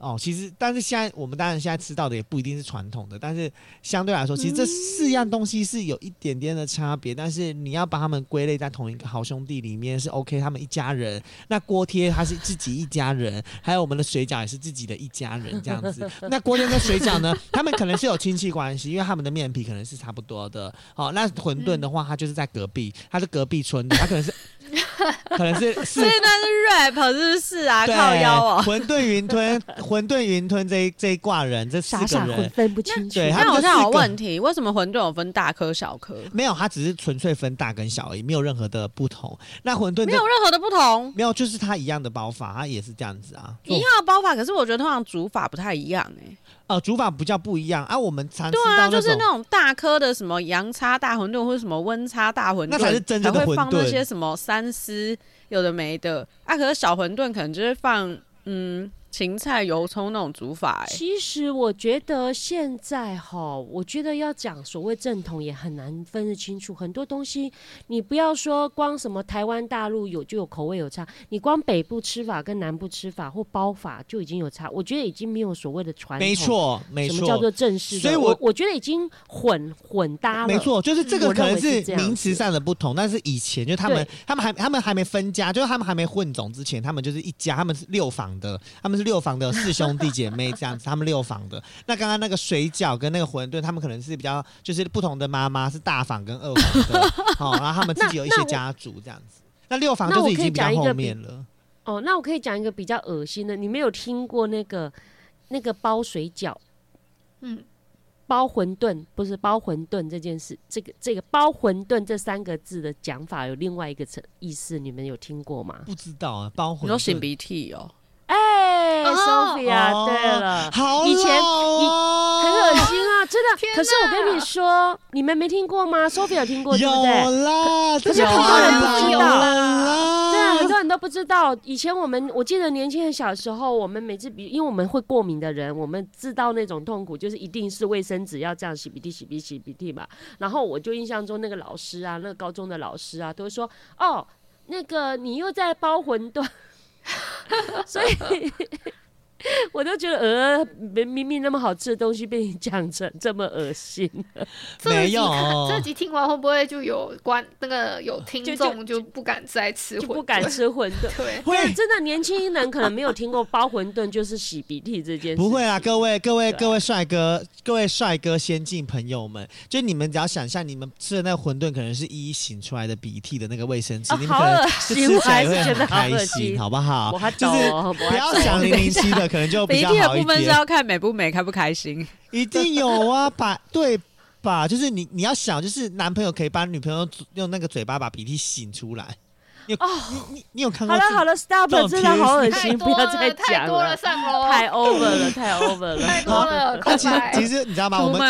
哦，其实，但是现在我们当然现在吃到的也不一定是传统的，但是相对来说，其实这四样东西是有一点点的差别。但是你要把他们归类在同一个好兄弟里面是 OK，他们一家人。那锅贴他是自己一家人，还有我们的水饺也是自己的一家人这样子。那锅贴跟水饺呢，他们可能是有亲戚关系，因为他们的面皮可能是差不多的。好、哦，那馄饨的话，它就是在隔壁，它是隔壁村的，它可能是。可能是是，所以那是 rap 是不是啊？靠腰哦，馄饨云吞，馄饨云吞这一这一挂人，这四个人傻傻分不清楚。对，那好像有问题，为什么馄饨有分大颗小颗？没有，它只是纯粹分大跟小而已，没有任何的不同。那馄饨没有任何的不同，没有，就是它一样的包法，它也是这样子啊，一样的包法。可是我觉得通常煮法不太一样哎、欸。哦，煮法不叫不一样啊，我们常对啊，就是那种大颗的什么洋叉大馄饨或者什么温叉大馄饨，那才是真正的馄饨。会放那些什么三丝，有的没的啊。可是小馄饨可能就是放嗯。芹菜、油葱那种煮法，欸，其实我觉得现在哈，我觉得要讲所谓正统也很难分得清楚。很多东西，你不要说光什么台湾、大陆有就有口味有差，你光北部吃法跟南部吃法或包法就已经有差。我觉得已经没有所谓的传统，没错，没错，什么叫做正式的？所以我我，我觉得已经混混搭了。没错，就是这个可能是名词上的不同，但是以前就他们他们还他们还没分家，就是他们还没混种之前，他们就是一家，他们是六房的，他们是。六房的四兄弟姐妹这样子，他们六房的。那刚刚那个水饺跟那个馄饨，他们可能是比较就是不同的妈妈，是大房跟二房的。好、哦，然后他们自己有一些家族这样子。那，那六房就是已经比较后面了。哦，那我可以讲一个比较恶心的，你没有听过那个那个包水饺？嗯，包馄饨不是包馄饨这件事，这个这个包馄饨这三个字的讲法有另外一个层意思，你们有听过吗？不知道啊，包馄饨擤鼻涕哦。，Sophia，、哦、对了，好以前你很恶心啊，真的。可是我跟你说，你们没听过吗？Sophia 有听过对不对？有啦，可是很多人不知道。啦对啊，很多人都不知道。以前我们，我记得年轻人小时候，我们每次比，因为我们会过敏的人，我们知道那种痛苦，就是一定是卫生纸要这样洗鼻涕、洗鼻涕、洗鼻涕嘛。然后我就印象中那个老师啊，那个高中的老师啊，都会说：“哦，那个你又在包馄饨。”所以。我都觉得呃，明明那么好吃的东西被你讲成这么恶心。没有，这集听完会不会就有关那个有听众就不敢再吃馄饨，不敢吃馄饨？对，会真的年轻人可能没有听过包馄饨就是洗鼻涕这件事。不会啊，各位各位各位帅哥，各位帅哥先进朋友们，就你们只要想象你们吃的那个馄饨可能是一一醒出来的鼻涕的那个卫生纸，哦、你们可能吃起来会很开心，好不好？就是不要想零零七的。可能就比较好一点。鼻涕的部分是要看美不美，开不开心。一定有啊，把对吧？就是你你要想，就是男朋友可以把女朋友用那个嘴巴把鼻涕擤出来。哦，你你你有看过？好了好了，stop，真的好恶心，不要再讲了，太 over 了，太 over 了，太多了。但其实其实你知道吗？我们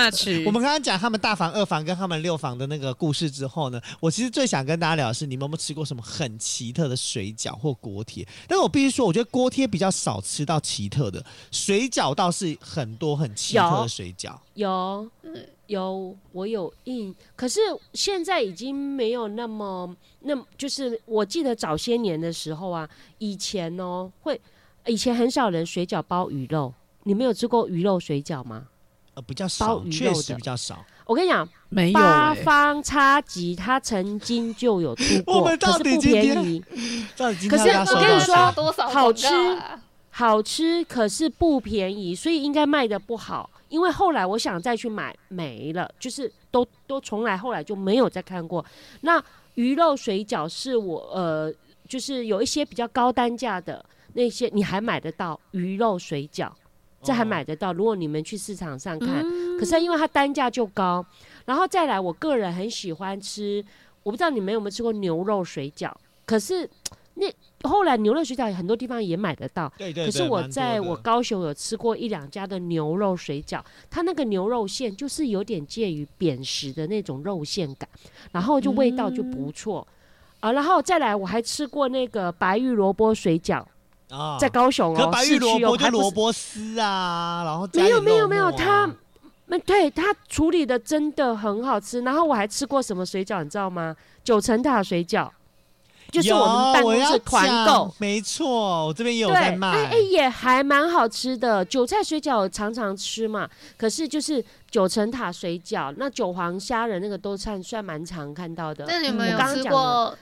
我们刚刚讲他们大房、二房跟他们六房的那个故事之后呢，我其实最想跟大家聊的是，你们有没有吃过什么很奇特的水饺或锅贴？但是我必须说，我觉得锅贴比较少吃到奇特的，水饺倒是很多很奇特的水饺。有，嗯。有，我有印，可是现在已经没有那么，那就是我记得早些年的时候啊，以前哦会，以前很少人水饺包鱼肉，你们有吃过鱼肉水饺吗？呃，比较少，确实比较少。我跟你讲，没有、欸。八方差吉他曾经就有出过，可是不便宜。可是我跟你说，好吃，好吃，可是不便宜，所以应该卖的不好。因为后来我想再去买没了，就是都都从来后来就没有再看过。那鱼肉水饺是我呃，就是有一些比较高单价的那些，你还买得到鱼肉水饺，这还买得到。如果你们去市场上看，嗯、可是因为它单价就高，然后再来，我个人很喜欢吃，我不知道你们有没有吃过牛肉水饺，可是。那后来牛肉水饺很多地方也买得到，对对对，可是我在我高雄有吃过一两家的牛肉水饺，它那个牛肉馅就是有点介于扁食的那种肉馅感，然后就味道就不错、嗯、啊。然后再来我还吃过那个白玉萝卜水饺啊，在高雄哦，白玉萝卜就萝卜丝啊，然后没有没有没有，它没对它处理的真的很好吃。然后我还吃过什么水饺，你知道吗？九层塔水饺。就是我们办公室团购，没错，我这边也有在卖，哎、欸，也还蛮好吃的。韭菜水饺我常常吃嘛，可是就是九层塔水饺，那韭黄虾仁那个都算算蛮常看到的。那你们有吃过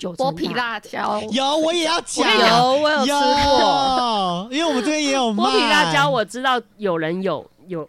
剥皮辣椒？有，我也要讲，有，我有吃过，因为我们这边也有卖剥皮辣椒，我知道有人有有。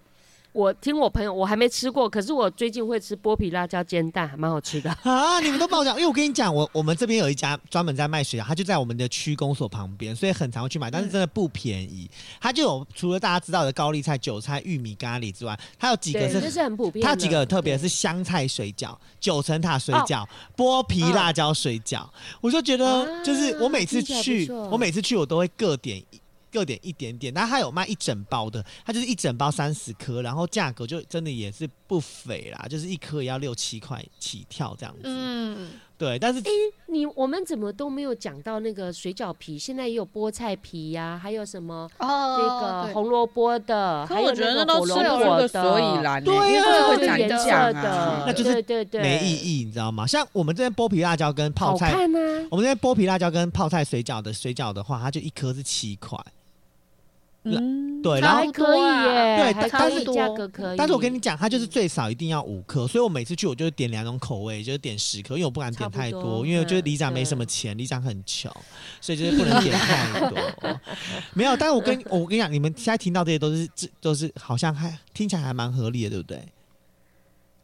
我听我朋友，我还没吃过，可是我最近会吃剥皮辣椒煎蛋，还蛮好吃的 啊！你们都帮我讲，因为我跟你讲，我我们这边有一家专门在卖水饺，他就在我们的区公所旁边，所以很常会去买，但是真的不便宜。他就有除了大家知道的高丽菜、韭菜、玉米咖喱之外，他有几个是，是很普遍。他有几个特别是香菜水饺、九层塔水饺、剥皮辣椒水饺，我就觉得就是我每次去，我每次去我都会各点。各点一点点，但它有卖一整包的，它就是一整包三十颗，然后价格就真的也是不菲啦，就是一颗也要六七块起跳这样子。嗯，对。但是，哎、欸，你我们怎么都没有讲到那个水饺皮？现在也有菠菜皮呀、啊，还有什么那个红萝卜的，还有那个火龙果的，所以啦，对呀、啊，对颜色的，那就是对对没意义，你知道吗？像我们这边剥皮辣椒跟泡菜，好看啊、我们这边剥皮辣椒跟泡菜水饺的水饺的话，它就一颗是七块。嗯，对，然后还可以耶，对，但是价格可以。但是我跟你讲，它就是最少一定要五颗，所以我每次去我就点两种口味，就是点十颗，因为我不敢点太多，多因为我觉得里长没什么钱，里长很穷，所以就是不能点太多。没有，但是我跟我跟你讲，你们现在听到这些都是这都是好像还听起来还蛮合理的，对不对？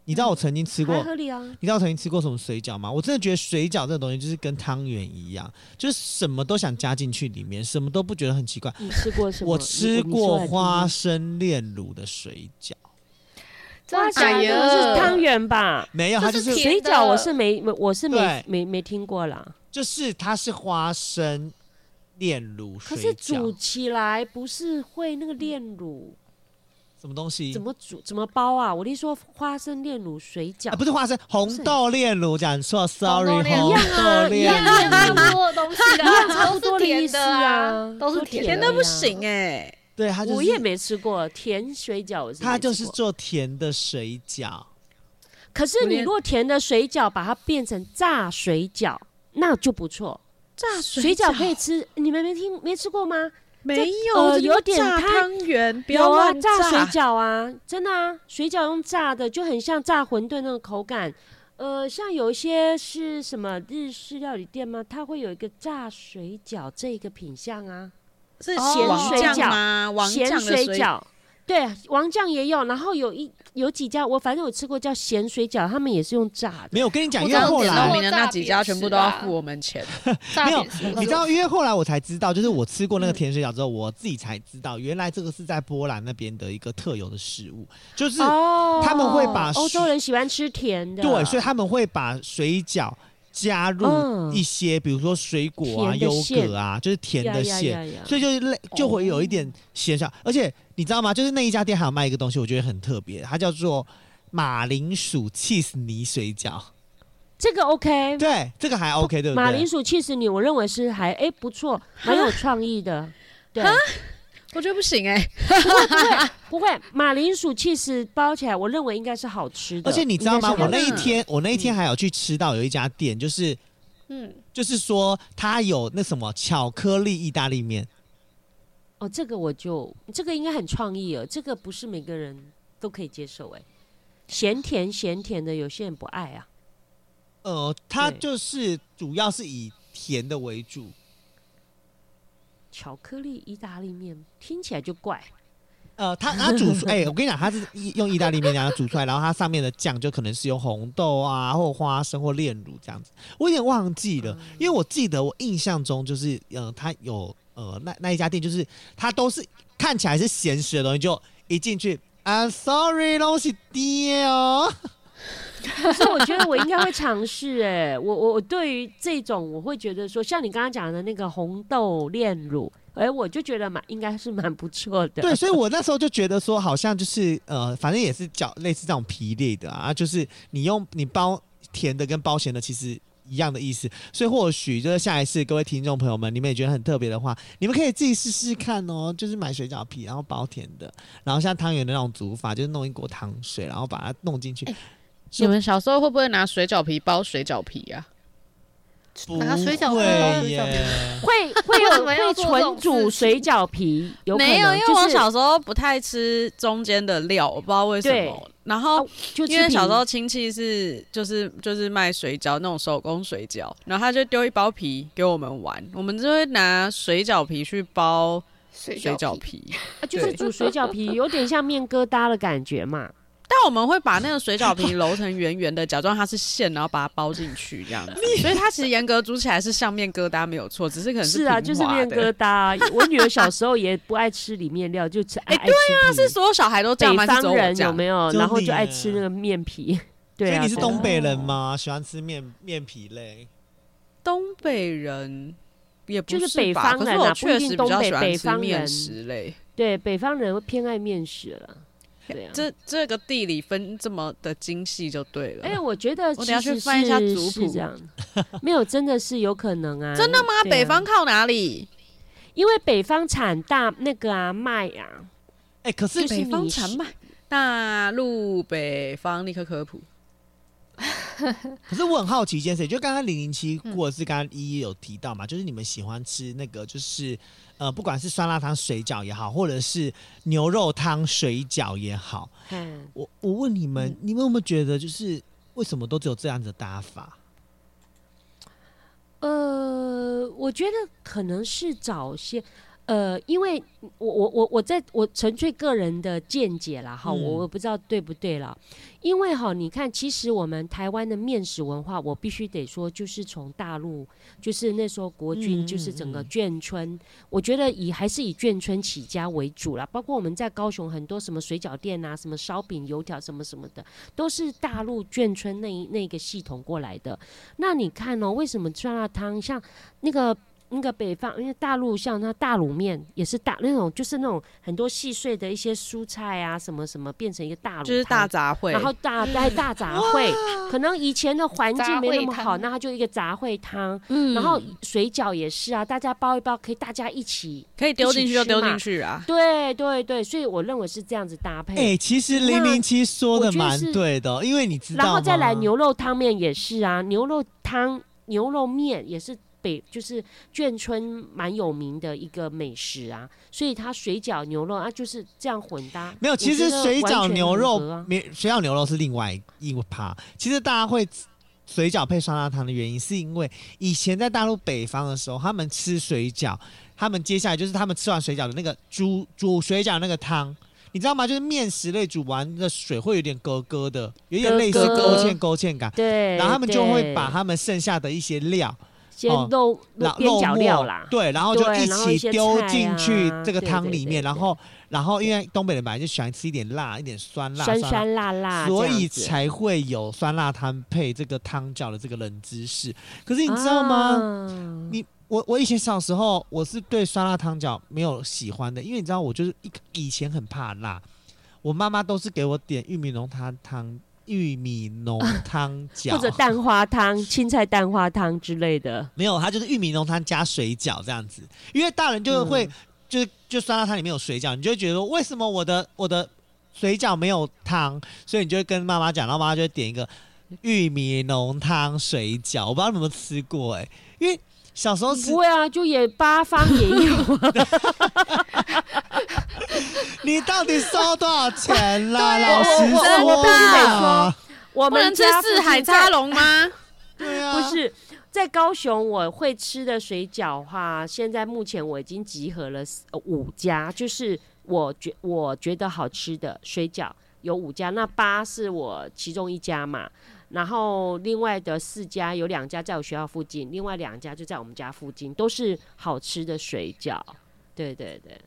你知道我曾经吃过，合理啊，你知道我曾经吃过什么水饺吗？我真的觉得水饺这个东西就是跟汤圆一样，就是什么都想加进去里面，什么都不觉得很奇怪。你吃过什么？我吃过花生炼乳的水饺。花生炼乳是汤圆吧？没有，它就是水饺。我是没，我是没没没听过啦。就是它是花生炼乳水饺，可是煮起来不是会那个炼乳？什么东西？怎么煮？怎么包啊？我听说花生炼乳水饺啊，不是花生，红豆炼乳，讲错，sorry，红豆炼乳一样啊，一样差不多的东西啊，差不多的意思啊，都是甜的，甜的不行哎。对，它我也没吃过甜水饺，他就是做甜的水饺。可是你如果甜的水饺把它变成炸水饺，那就不错。炸水饺可以吃，你们没听没吃过吗？没有，呃、有点炸汤圆，不要啊，炸水饺啊，真的啊，水饺用炸的就很像炸馄饨那种口感。呃，像有一些是什么日式料理店吗？它会有一个炸水饺这个品相啊，是咸水饺吗？咸水饺。对，王酱也有，然后有一有几家，我反正有吃过叫咸水饺，他们也是用炸的。没有，我跟你讲，因为后来名的那几家全部都要付我们钱。没有，你知道，因为后来我才知道，就是我吃过那个甜水饺之后，我自己才知道，原来这个是在波兰那边的一个特有的食物，就是他们会把欧洲人喜欢吃甜的，对，所以他们会把水饺。加入一些，比如说水果啊、优格啊，就是甜的馅，所以就是类就会有一点咸香。而且你知道吗？就是那一家店还有卖一个东西，我觉得很特别，它叫做马铃薯起司泥水饺。这个 OK，对，这个还 OK，对不对？马铃薯起司泥，我认为是还哎不错，蛮有创意的。对。我觉得不行哎、欸，不会不会不会，马铃薯其实包起来，我认为应该是好吃的。而且你知道吗？我那一天我那一天还有去吃到有一家店，就是嗯，就是说它有那什么巧克力意大利面。哦，这个我就这个应该很创意哦，这个不是每个人都可以接受哎，咸甜咸甜的，有些人不爱啊。呃，它就是主要是以甜的为主。巧克力意大利面听起来就怪，呃，它它煮出，哎、欸，我跟你讲，它是用意大利面然后煮出来，然后它上面的酱就可能是用红豆啊，或花生或炼乳这样子。我有点忘记了，因为我记得我印象中就是，呃，它有呃那那一家店就是它都是看起来是咸食的东西，就一进去，I'm sorry，东西爹哦。可是我觉得我应该会尝试哎，我我我对于这种我会觉得说，像你刚刚讲的那个红豆炼乳，哎、欸，我就觉得蛮应该是蛮不错的。对，所以我那时候就觉得说，好像就是呃，反正也是叫类似这种皮类的啊，就是你用你包甜的跟包咸的其实一样的意思。所以或许就是下一次各位听众朋友们，你们也觉得很特别的话，你们可以自己试试看哦，就是买水饺皮，然后包甜的，然后像汤圆的那种煮法，就是弄一锅糖水，然后把它弄进去。欸你们小时候会不会拿水饺皮包水饺皮呀？不拿水饺会耶，会会为什有会么要做这种纯煮水饺皮，有没有，因为我小时候不太吃中间的料，我不知道为什对么。然后哦就因为小时候亲戚是就是就是卖水饺那种手工水饺，然后他就丢一包皮给我们玩，我们就会拿水饺皮去包水水饺饺皮，皮，啊就是煮水饺皮，有点像面疙瘩的感觉嘛。但我们会把那个水饺皮揉成圆圆的，假装它是馅，然后把它包进去这样子。所以它其实严格煮起来是像面疙瘩没有错，只是可能是啊，就是面疙瘩啊。我女儿小时候也不爱吃里面料，就吃爱爱吃皮。是所有小孩都这样吗？北方人有没有？然后就爱吃那个面皮。对啊，所以你是对啊东北人吗？喜欢吃面面皮类？东北人也不就是北吧可是我方人啊不一确实比较定东北喜欢吃北方人面食类。对北方人会偏爱面食了。对啊，这这个地理分这么的精细就对了。哎，我觉得我等下去翻一下族谱是这样，没有真的是有可能啊。真的吗？啊北方靠哪里？因为北方产大那个啊麦啊，哎，可是北方产麦，大陆北方立刻科普。可是我很好奇一件事，就刚刚零零七嗯或者是刚刚依依有提到嘛，就是你们喜欢吃那个，就是呃，不管是酸辣汤水饺也好，或者是牛肉汤水饺也好，嗯，我我问你们，你们有没有觉得就是为什么都只有这样子的打法？呃，我觉得可能是早些，呃，因为我我我我在我纯粹个人的见解啦，哈，嗯我我不知道对不对啦。因为哈，你看，其实我们台湾的面食文化，我必须得说，就是从大陆，就是那时候国军，嗯就是整个嗯眷村，我觉得以还是以眷村起家为主啦。包括我们在高雄很多什么水饺店啊，什么烧饼、油条什么什么的，都是大陆眷村那一那个系统过来的。那你看哦，为什么酸辣汤像那个？那个北方，因为大陆像那大卤面也是大那种，就是那种很多细碎的一些蔬菜啊，什么什么变成一个大卤，就是大杂烩，然后大大大杂烩，可能以前的环境没那么好，那它就一个杂烩汤。嗯然后水饺也是啊，大家包一包，可以大家一起。可以丢进去就丢进去啊。对对对，所以我认为是这样子搭配。哎、其实零零七说的蛮对的，因为你知道然后再来牛肉汤面也是啊，牛肉汤、牛肉面也是北就是眷村蛮有名的一个美食啊，所以它水饺牛肉啊就是这样混搭。没有，其实水饺牛肉没、啊、水饺牛肉是另外一趴。其实大家会水饺配酸辣汤的原因，是因为以前在大陆北方的时候，他们吃水饺，他们接下来就是他们吃完水饺的那个煮煮水饺那个汤。你知道吗？就是面食类煮完的水会有点咯咯的，有点类似勾芡勾芡感。对，然后他们就会把他们剩下的一些料，先肉边角料啦，对，然后就一起丢进去这个汤里面，然后然后因为东北人本来就喜欢吃一点辣，一点酸辣，酸酸辣辣，所以才会有酸辣汤配这个汤饺的这个冷知识。可是你知道吗？啊、你。我我以前小时候我是对酸辣汤饺没有喜欢的，因为你知道我就是一以前很怕辣，我妈妈都是给我点玉米浓汤汤、玉米浓汤饺或者蛋花汤、青菜蛋花汤之类的。没有，它就是玉米浓汤加水饺这样子。因为大人就会、嗯、就就酸辣汤里面有水饺，你就会觉得说为什么我的我的水饺没有汤？所以你就会跟妈妈讲，然后妈妈就会点一个玉米浓汤水饺。我不知道你有没有吃过哎、欸，因为。小时候吃不会啊，就也八方也有。你到底收多少钱啦？对老实说，我我必须得说，我们吃四海叉龙吗？对啊，不是在高雄我会吃的水饺话，现在目前我已经集合了五家，就是我觉我觉得好吃的水饺有五家，那八是我其中一家嘛。然后另外的四家有两家在我学校附近，另外两家就在我们家附近，都是好吃的水饺。对对对，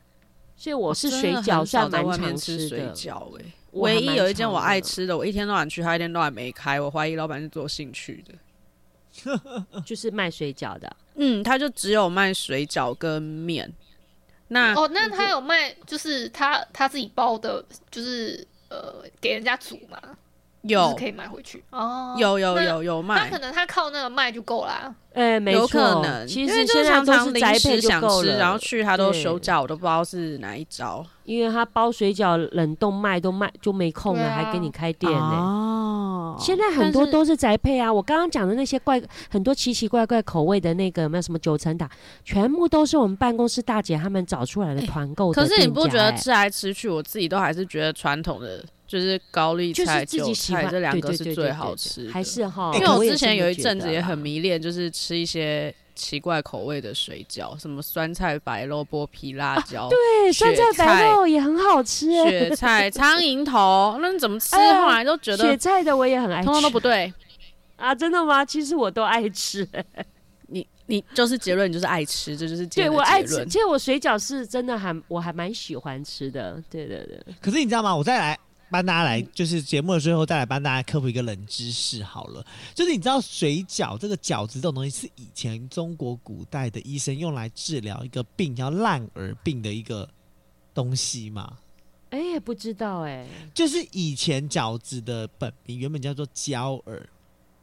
所以我是水饺算蛮常吃的。水饺哎，唯一有一间我爱吃的，我一天到晚去，他一天到晚没开，我怀疑老板是做兴趣的，就是卖水饺的。嗯，他就只有卖水饺跟面。那哦，那他有卖，就是他他自己包的，就是呃给人家煮嘛。有可以买回去哦，有有有有卖，他可能他靠那个卖就够啦。哎、欸，没有可能，其实因为就是常常临时想吃，了然后去他都手脚，我都不知道是哪一招。因为他包水饺冷冻卖都卖就没空了，啊、还给你开店呢、欸。哦，现在很多都是宅配啊。我刚刚讲的那些怪很多奇奇怪怪口味的那个，有没有什么九层塔，全部都是我们办公室大姐他们找出来的团购、欸。可是你不觉得吃来吃去，我自己都还是觉得传统的。就是高丽菜、韭菜这两个是最好吃的，还是哈？因为我之前有一阵子也很迷恋，就是吃一些奇怪口味的水饺，什么酸菜白肉、剥皮辣椒，对，酸菜白肉也很好吃。雪菜、苍蝇头，那你怎么吃？后来都觉得雪菜的我也很爱吃，通通都不对啊！真的吗？其实我都爱吃。你你就是结论，你就是爱吃，这就是结论。对我爱吃，其实我水饺是真的还我还蛮喜欢吃的。对对对。可是你知道吗？我再来。帮大家来，就是节目的最后再来帮大家科普一个冷知识好了，就是你知道水饺这个饺子这种东西是以前中国古代的医生用来治疗一个病叫烂耳病的一个东西吗？哎、欸，不知道哎、欸，就是以前饺子的本名原本叫做焦耳。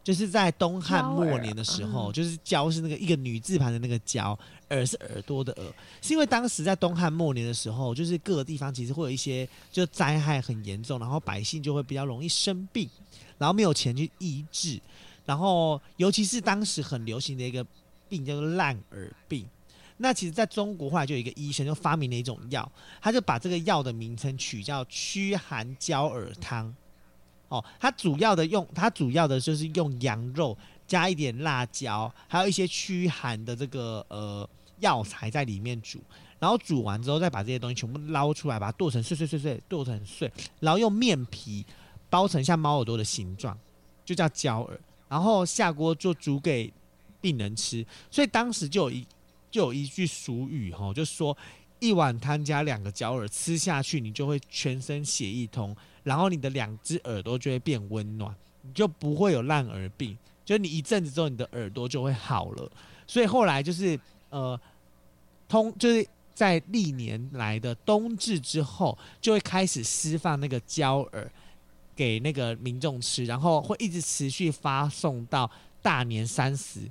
就是在东汉末年的时候，就是“焦”是那个一个女字旁的那个“焦”，“耳”是耳朵的“耳”，是因为当时在东汉末年的时候，就是各个地方其实会有一些就灾害很严重，然后百姓就会比较容易生病，然后没有钱去医治，然后尤其是当时很流行的一个病叫做烂耳病。那其实在中国后来就有一个医生就发明了一种药，他就把这个药的名称取叫驱寒焦耳汤。哦，它主要的用，它主要的就是用羊肉加一点辣椒，还有一些驱寒的这个呃药材在里面煮，然后煮完之后再把这些东西全部捞出来，把它剁成碎碎碎碎，剁成碎，然后用面皮包成像猫耳朵的形状，就叫焦耳，然后下锅就煮给病人吃。所以当时就有一就有一句俗语哈，就说一碗汤加两个焦耳，吃下去你就会全身血一通。然后你的两只耳朵就会变温暖，你就不会有烂耳病。就你一阵子之后，你的耳朵就会好了。所以后来就是呃，通就是在历年来的冬至之后，就会开始释放那个焦耳给那个民众吃，然后会一直持续发送到大年三十。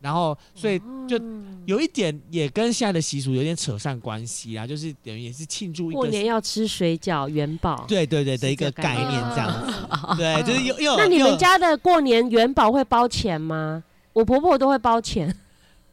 然后，所以就有一点也跟现在的习俗有点扯上关系啊，就是等于也是庆祝一个过年要吃水饺元宝，对对对的一个概念这样子，对，就是又又。那你们家的过年元宝会包钱吗？我婆婆都会包钱。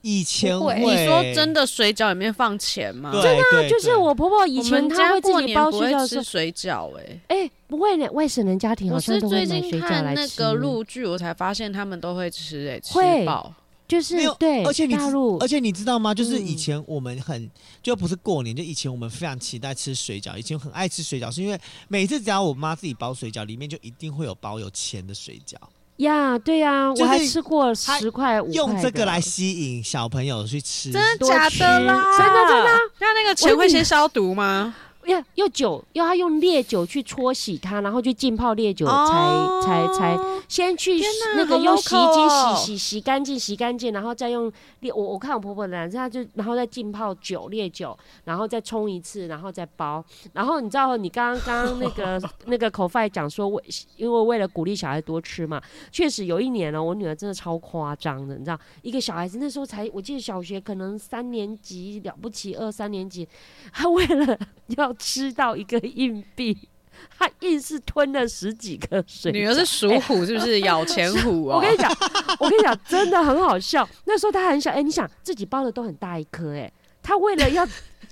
以前会，你说真的水饺里面放钱吗？对真的啊，就是我婆婆以前她会自己包水饺吃水饺，哎哎，不会呢，外省人家庭好像都会买水饺来吃。我是最近看那个陆剧，我才发现他们都会吃，哎，吃饱。就是对，而且你大陆，而且你知道吗？就是以前我们很、嗯、就不是过年，就以前我们非常期待吃水饺。以前很爱吃水饺，是因为每次只要我妈自己包水饺，里面就一定会有包有钱的水饺。呀，对呀、啊，我还吃过十块五块，用这个来吸引小朋友去吃，真的假的啦？真的真的？那那个钱会先消毒吗？要用酒，要他用烈酒去搓洗它，然后去浸泡烈酒才，哦、才才才先去那个用洗衣机洗洗洗干净，洗干净，然后再用烈。我我看我婆婆的，她就然后再浸泡酒烈酒，然后再冲一次，然后再包。然后你知道，你刚刚刚刚那个 那个口饭讲说，为因为为了鼓励小孩多吃嘛，确实有一年呢，我女儿真的超夸张的，你知道，一个小孩子那时候才我记得小学可能三年级了不起，二三年级，她为了 要。吃到一个硬币，他硬是吞了十几颗水。女儿是属虎，是不是、欸、咬钱虎 哦？我跟你讲，我跟你讲，真的很好笑。那时候他很小，哎、欸，你想自己包的都很大一颗，哎，他为了要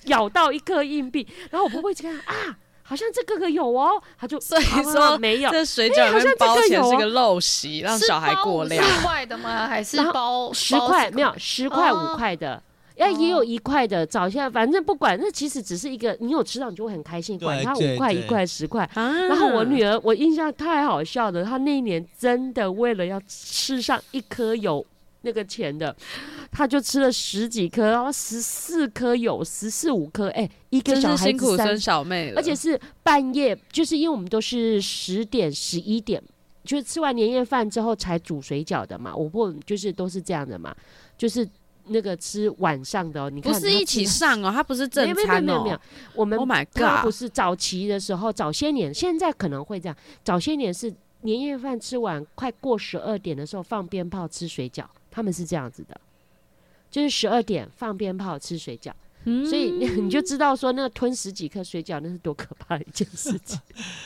咬到一颗硬币，然后我婆婆一直看啊，好像这个个有哦，他就所以说没有。这水饺里面包钱是个陋习，让小孩过量。十块的吗？还是包十块？没有十块五块的。哎，也有一块的，找一下，反正不管，那其实只是一个，你有吃到你就会很开心，管它五块、一块、十块。然后我女儿，我印象太好笑了，她那一年真的为了要吃上一颗有那个钱的，她就吃了十几颗，然后十四颗有，十四五颗，哎，一个小孩子辛苦生小妹，而且是半夜，就是因为我们都是十点、十一点，就是吃完年夜饭之后才煮水饺的嘛，我不就是都是这样的嘛，就是。那个吃晚上的哦，你看不是一起上哦，他不是正餐哦。没有没有没有，我们 Oh my God，不是早期的时候，早些年，现在可能会这样。早些年是年夜饭吃完，快过十二点的时候放鞭炮吃水饺，他们是这样子的，就是十二点放鞭炮吃水饺。嗯，所以你就知道说那个吞十几颗水饺那是多可怕的一件事情，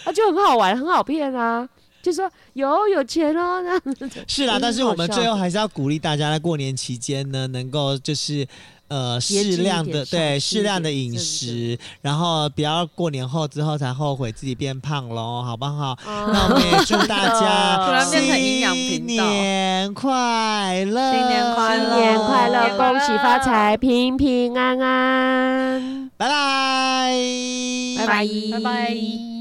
啊，就很好玩，很好骗啊。就说有有钱哦，那是啦。但是我们最后还是要鼓励大家在过年期间呢，能够就是。呃，适量的对适量的饮食，然后不要过年后之后才后悔自己变胖喽，好不好？哦、那我们也祝大家 新年快乐，新年快乐，新年快乐，恭喜发财，平平安安，拜拜，拜拜，拜拜。